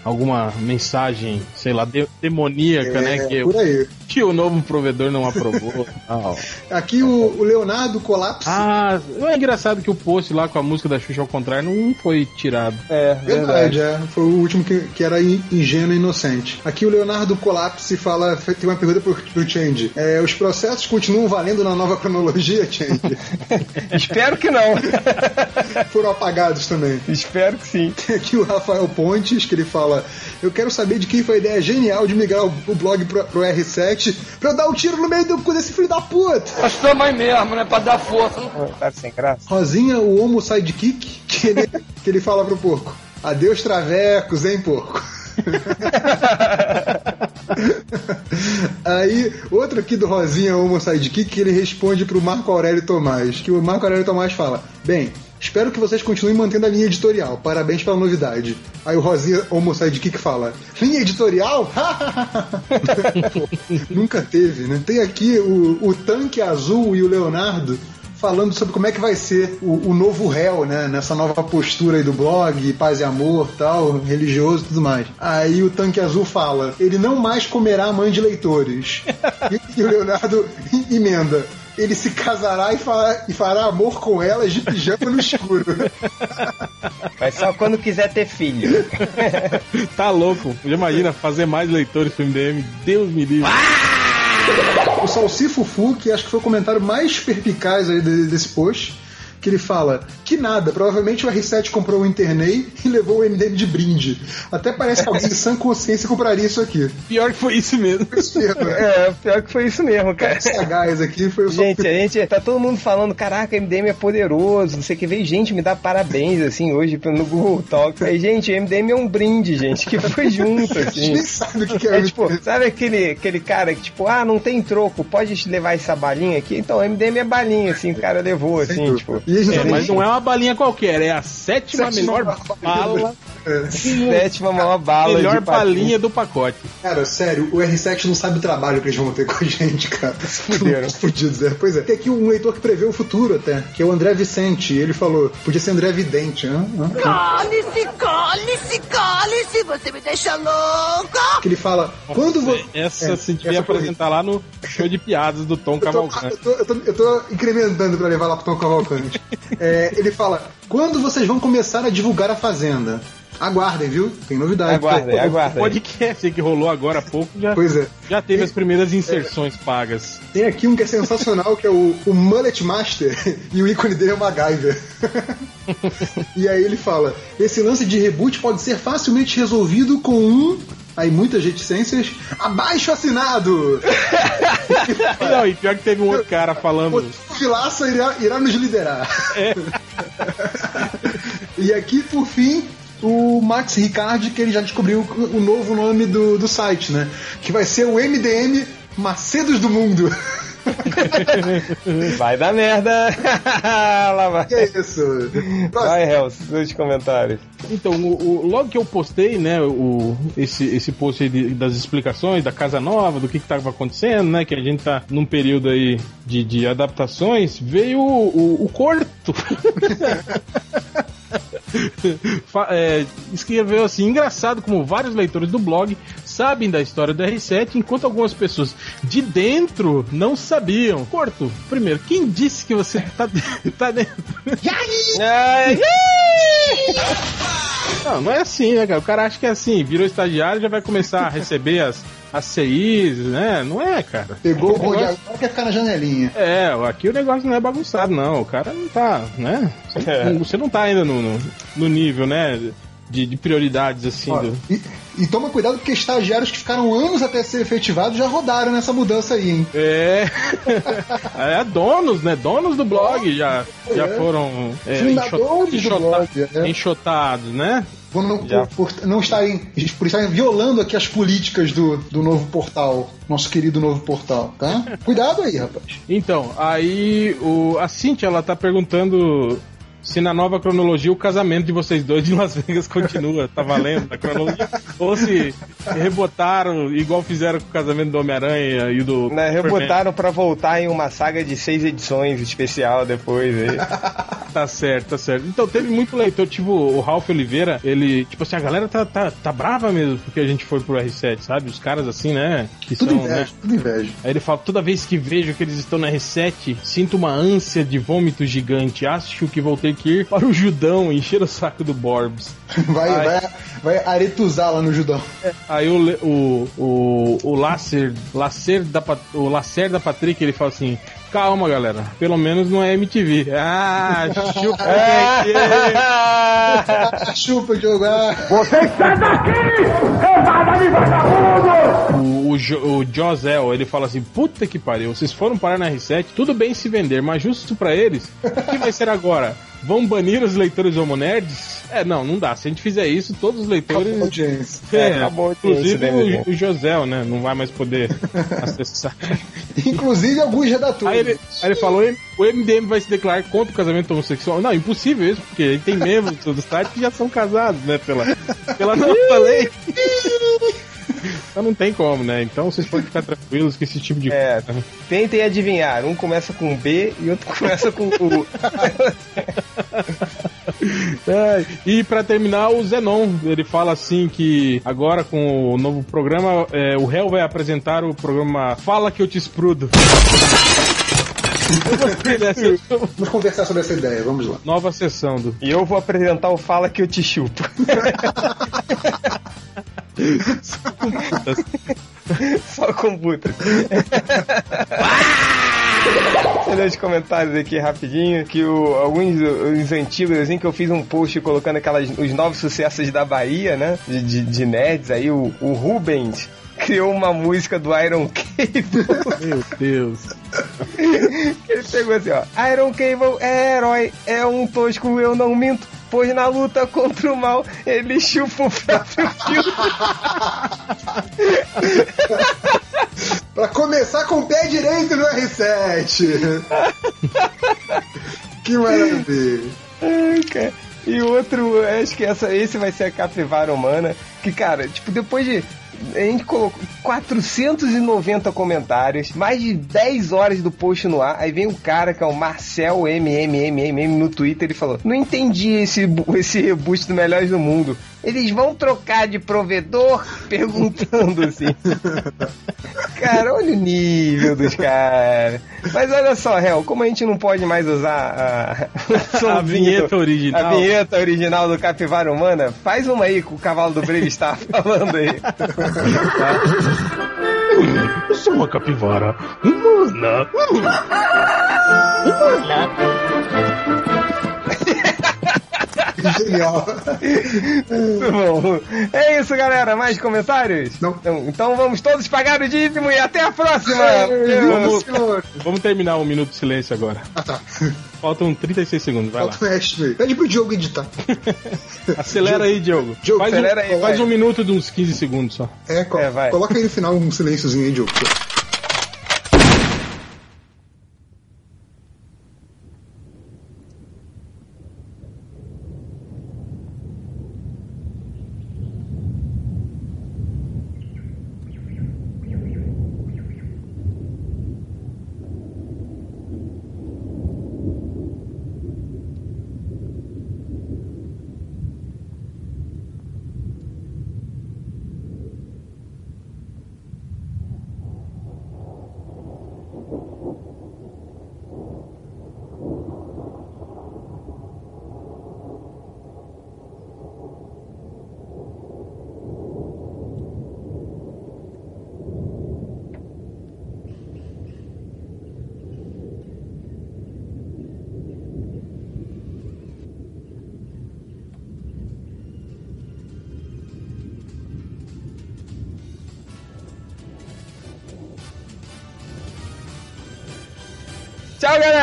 alguma mensagem, sei lá, de- demoníaca, É, né? Que, por aí. que o novo provedor não aprovou. tal. Aqui o, o Leonardo Colapso. Ah, é engraçado que o post lá com a música da Xuxa ao contrário não foi tirado. É, Verdade, é. Foi o último que, que era in- ingênuo e inocente. Aqui o Leonardo Colapse fala, tem uma pergunta pro, pro Change. É, os processos continuam valendo na nova cronologia, Change? Espero que não. Foram apagados também. Espero que sim. Tem aqui o Rafael Pontes, que ele fala: Eu quero saber de quem foi a ideia genial de migrar o, o blog pro, pro R7 pra eu dar um tiro no meio do cu desse filho da puta. Mas também mesmo, né? Pra dar força. Tá sem graça. Rosinha, o Homo Sidekick, que ele, que ele fala pro porco: Adeus, travecos, hein, porco? Aí, outro aqui do Rosinha Homo Sidekick, que ele responde pro Marco Aurélio Tomás, que o Marco Aurélio Tomás fala: Bem, espero que vocês continuem mantendo a linha editorial, parabéns pela novidade. Aí o Rosinha Homo Sidekick fala: Linha editorial? Nunca teve, né? Tem aqui o, o Tanque Azul e o Leonardo falando sobre como é que vai ser o, o novo réu, né? Nessa nova postura aí do blog, paz e amor, tal, religioso e tudo mais. Aí o Tanque Azul fala: ele não mais comerá a mãe de leitores. e, e o Leonardo emenda. Ele se casará e fará, e fará amor com elas de pijama no escuro. Mas só quando quiser ter filho. Tá louco. Já imagina fazer mais leitores pro MDM. Deus me livre. O Salsi Fufu, que acho que foi o comentário mais perpicaz aí de- desse post, que ele fala que nada, provavelmente o R7 comprou o Internei e levou o MDM de brinde. Até parece que alguém de sã consciência compraria isso aqui. Pior que foi isso mesmo. Isso mesmo. É, pior que foi isso mesmo, cara. Sagaz aqui foi o Gente, a gente tá todo mundo falando, caraca, MDM é poderoso, não sei o que, veio gente me dar parabéns, assim, hoje no Google Talk. Aí, gente, MDM é um brinde, gente, que foi junto, A gente assim. nem sabe o que, que é, É tipo, sabe aquele, aquele cara que, tipo, ah, não tem troco, pode levar essa balinha aqui? Então, MDM é balinha, assim, o cara levou, assim, tipo. E É, mas não é uma balinha qualquer, é a sétima, Sétima melhor bala. Sétima maior bala melhor balinha do pacote. Cara, sério, o R7 não sabe o trabalho que eles vão ter com a gente, cara. fuderam. Fudidos, é. Pois é. Tem aqui um leitor que prevê o futuro até, que é o André Vicente. Ele falou, podia ser André Vidente, né? Cale-se, cale-se, cale-se, você me deixa louca! Que ele fala, quando você. Essa É, se devia apresentar lá no show de piadas do Tom Eu tô, Cavalcante. eu, tô, eu, tô, eu tô incrementando pra levar lá pro Tom Cavalcante. É, ele fala: quando vocês vão começar a divulgar a Fazenda? Aguardem, viu? Tem novidade. Aguardem, O aguardem. podcast que rolou agora há pouco já, Pois é. já teve as primeiras inserções pagas. Tem aqui um que é sensacional, que é o, o Mullet Master, e o ícone dele é o MacGyver. e aí ele fala: esse lance de reboot pode ser facilmente resolvido com um. Aí muitas reticências. Abaixo assinado! Não, e pior que teve um outro cara falando. O Vilaça irá, irá nos liderar. e aqui, por fim, o Max Ricardi, que ele já descobriu o novo nome do, do site, né? Que vai ser o MDM Macedos do Mundo. Vai dar merda. Lá vai. que é isso? Vai, Hells, nos comentários. Então, o, o- logo que eu postei, né, o, esse, esse post aí de- das explicações da Casa Nova, do que estava acontecendo, né, que a gente tá num período aí de, de adaptações, veio o, o, o Corto. É, escreveu assim, engraçado como vários leitores do blog sabem da história do R7, enquanto algumas pessoas de dentro não sabiam. Corto, primeiro, quem disse que você tá, tá dentro? Não, não é assim, né, cara? O cara acha que é assim, virou estagiário já vai começar a receber as, as CIs, né? Não é, cara. Pegou o O bonde negócio- agora quer ficar na janelinha. É, aqui o negócio não é bagunçado, não. O cara não tá, né? Você, É. não, você não tá ainda no, no, no nível, né? De, de prioridades, assim. Ó, do- e, e toma cuidado porque estagiários que ficaram anos até ser efetivados já rodaram nessa mudança aí, hein? É. é, donos, né? Donos do blog já, já É. foram é, Fundadores do enxota- blog, é. enxotados, né? Por não, por, por não estarem, por estarem violando aqui as políticas do, do novo portal, nosso querido novo portal, tá? Cuidado aí, rapaz. Então, aí o, a Cintia, ela tá perguntando se na nova cronologia o casamento de vocês dois de Las Vegas continua, tá valendo na cronologia, ou se rebotaram igual fizeram com o casamento do Homem-Aranha e do... né, rebotaram pra voltar em uma saga de seis edições especial depois aí. Tá certo, tá certo. Então teve muito leitor, tipo o Ralph Oliveira, ele, tipo assim, a galera tá, tá, tá brava mesmo porque a gente foi pro R7, sabe? Os caras assim, né? Que Tudo são, inveja, né? tudo inveja. Aí ele fala, toda vez que vejo que eles estão na R7, sinto uma ânsia de vômito gigante. Acho que vou ir para o Judão encher o saco do Borbs. Vai, Ai. vai, vai aretuzar lá no Judão. Aí o, o, o, o Lacer, Lacer da, o Lacer da Patrick, ele fala assim, calma galera, pelo menos não é MTV. Ah, chupa aqui. Chupa, Diogo. Ah. O, o, Jo- o Josel, ele fala assim, puta que pariu, vocês foram parar na R7, tudo bem se vender, mas justo pra eles, o que vai ser agora? Vão banir os leitores homonerds? É, não, não dá. Se a gente fizer isso, todos os leitores... Acabou audiência. É, É, acabou inclusive MDM. o, o Josel, né? Não vai mais poder acessar. Inclusive alguns redatores. Aí ele, aí ele falou: o MDM vai se declarar contra o casamento homossexual. Não, impossível isso, porque ele tem membros do site que já são casados, né? Pela, pela nova lei. Então não tem como, né? Então vocês podem ficar tranquilos que esse tipo de É, tentem adivinhar. Um começa com B e outro começa com U. É, e pra terminar, o Zenon, ele fala assim que agora com o novo programa, é, o réu vai apresentar o programa Fala que eu te esprudo. Vamos conversar sobre essa ideia, vamos lá. nova sessão do. E eu vou apresentar o Fala que eu te chupo. Só com putas. Deixa eu ler os comentários aqui rapidinho. Que o, alguns os antigos, assim, que eu fiz um post colocando aquelas, os novos sucessos da Bahia, né? De, de, de nerds aí, o, o Rubens criou uma música do Iron Cable. Meu Deus. Ele pegou assim, ó. Iron Cable é herói, é um tosco, eu não minto. Pois na luta contra o mal, ele chupa o próprio filtro. Pra começar com o pé direito no R7. que maravilha. Ai, cara. E outro, acho que essa, esse vai ser a capivara humana. Que, cara, tipo, depois de. A gente colocou 490 comentários, mais de 10 horas do post no ar. Aí vem um cara que é o Marcel MMMM no Twitter. Ele falou: Não entendi esse, esse reboot do Melhores do Mundo. Eles vão trocar de provedor? Perguntando assim. Cara, olha o nível dos caras. Mas olha só, Hel, como a gente não pode mais usar a, somzinho vinheta original. A vinheta original do Capivara Humana, faz uma aí que o cavalo do Brave está falando aí. Eu sou uma capivara humana. Genial. Muito bom. É isso, galera. Mais comentários? Não. Então, então vamos todos pagar o dízimo e até a próxima. Vamos, vamos terminar um minuto de silêncio agora. Ah, tá. Faltam 36 segundos, vai lá. Falta o resto aí. Pede pro Diogo editar. Acelera aí, Diogo. Diogo, faz um, acelera aí, faz vai. um minuto de uns 15 segundos só. É, co- É, vai. coloca aí no final um silênciozinho aí, Diogo.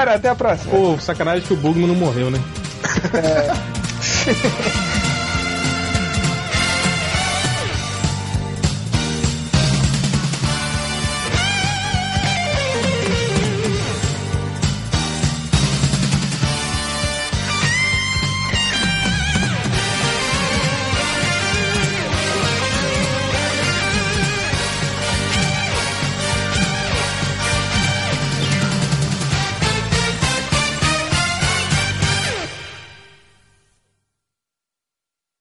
Galera. Até a próxima. Pô, sacanagem que o Bugman não morreu, né?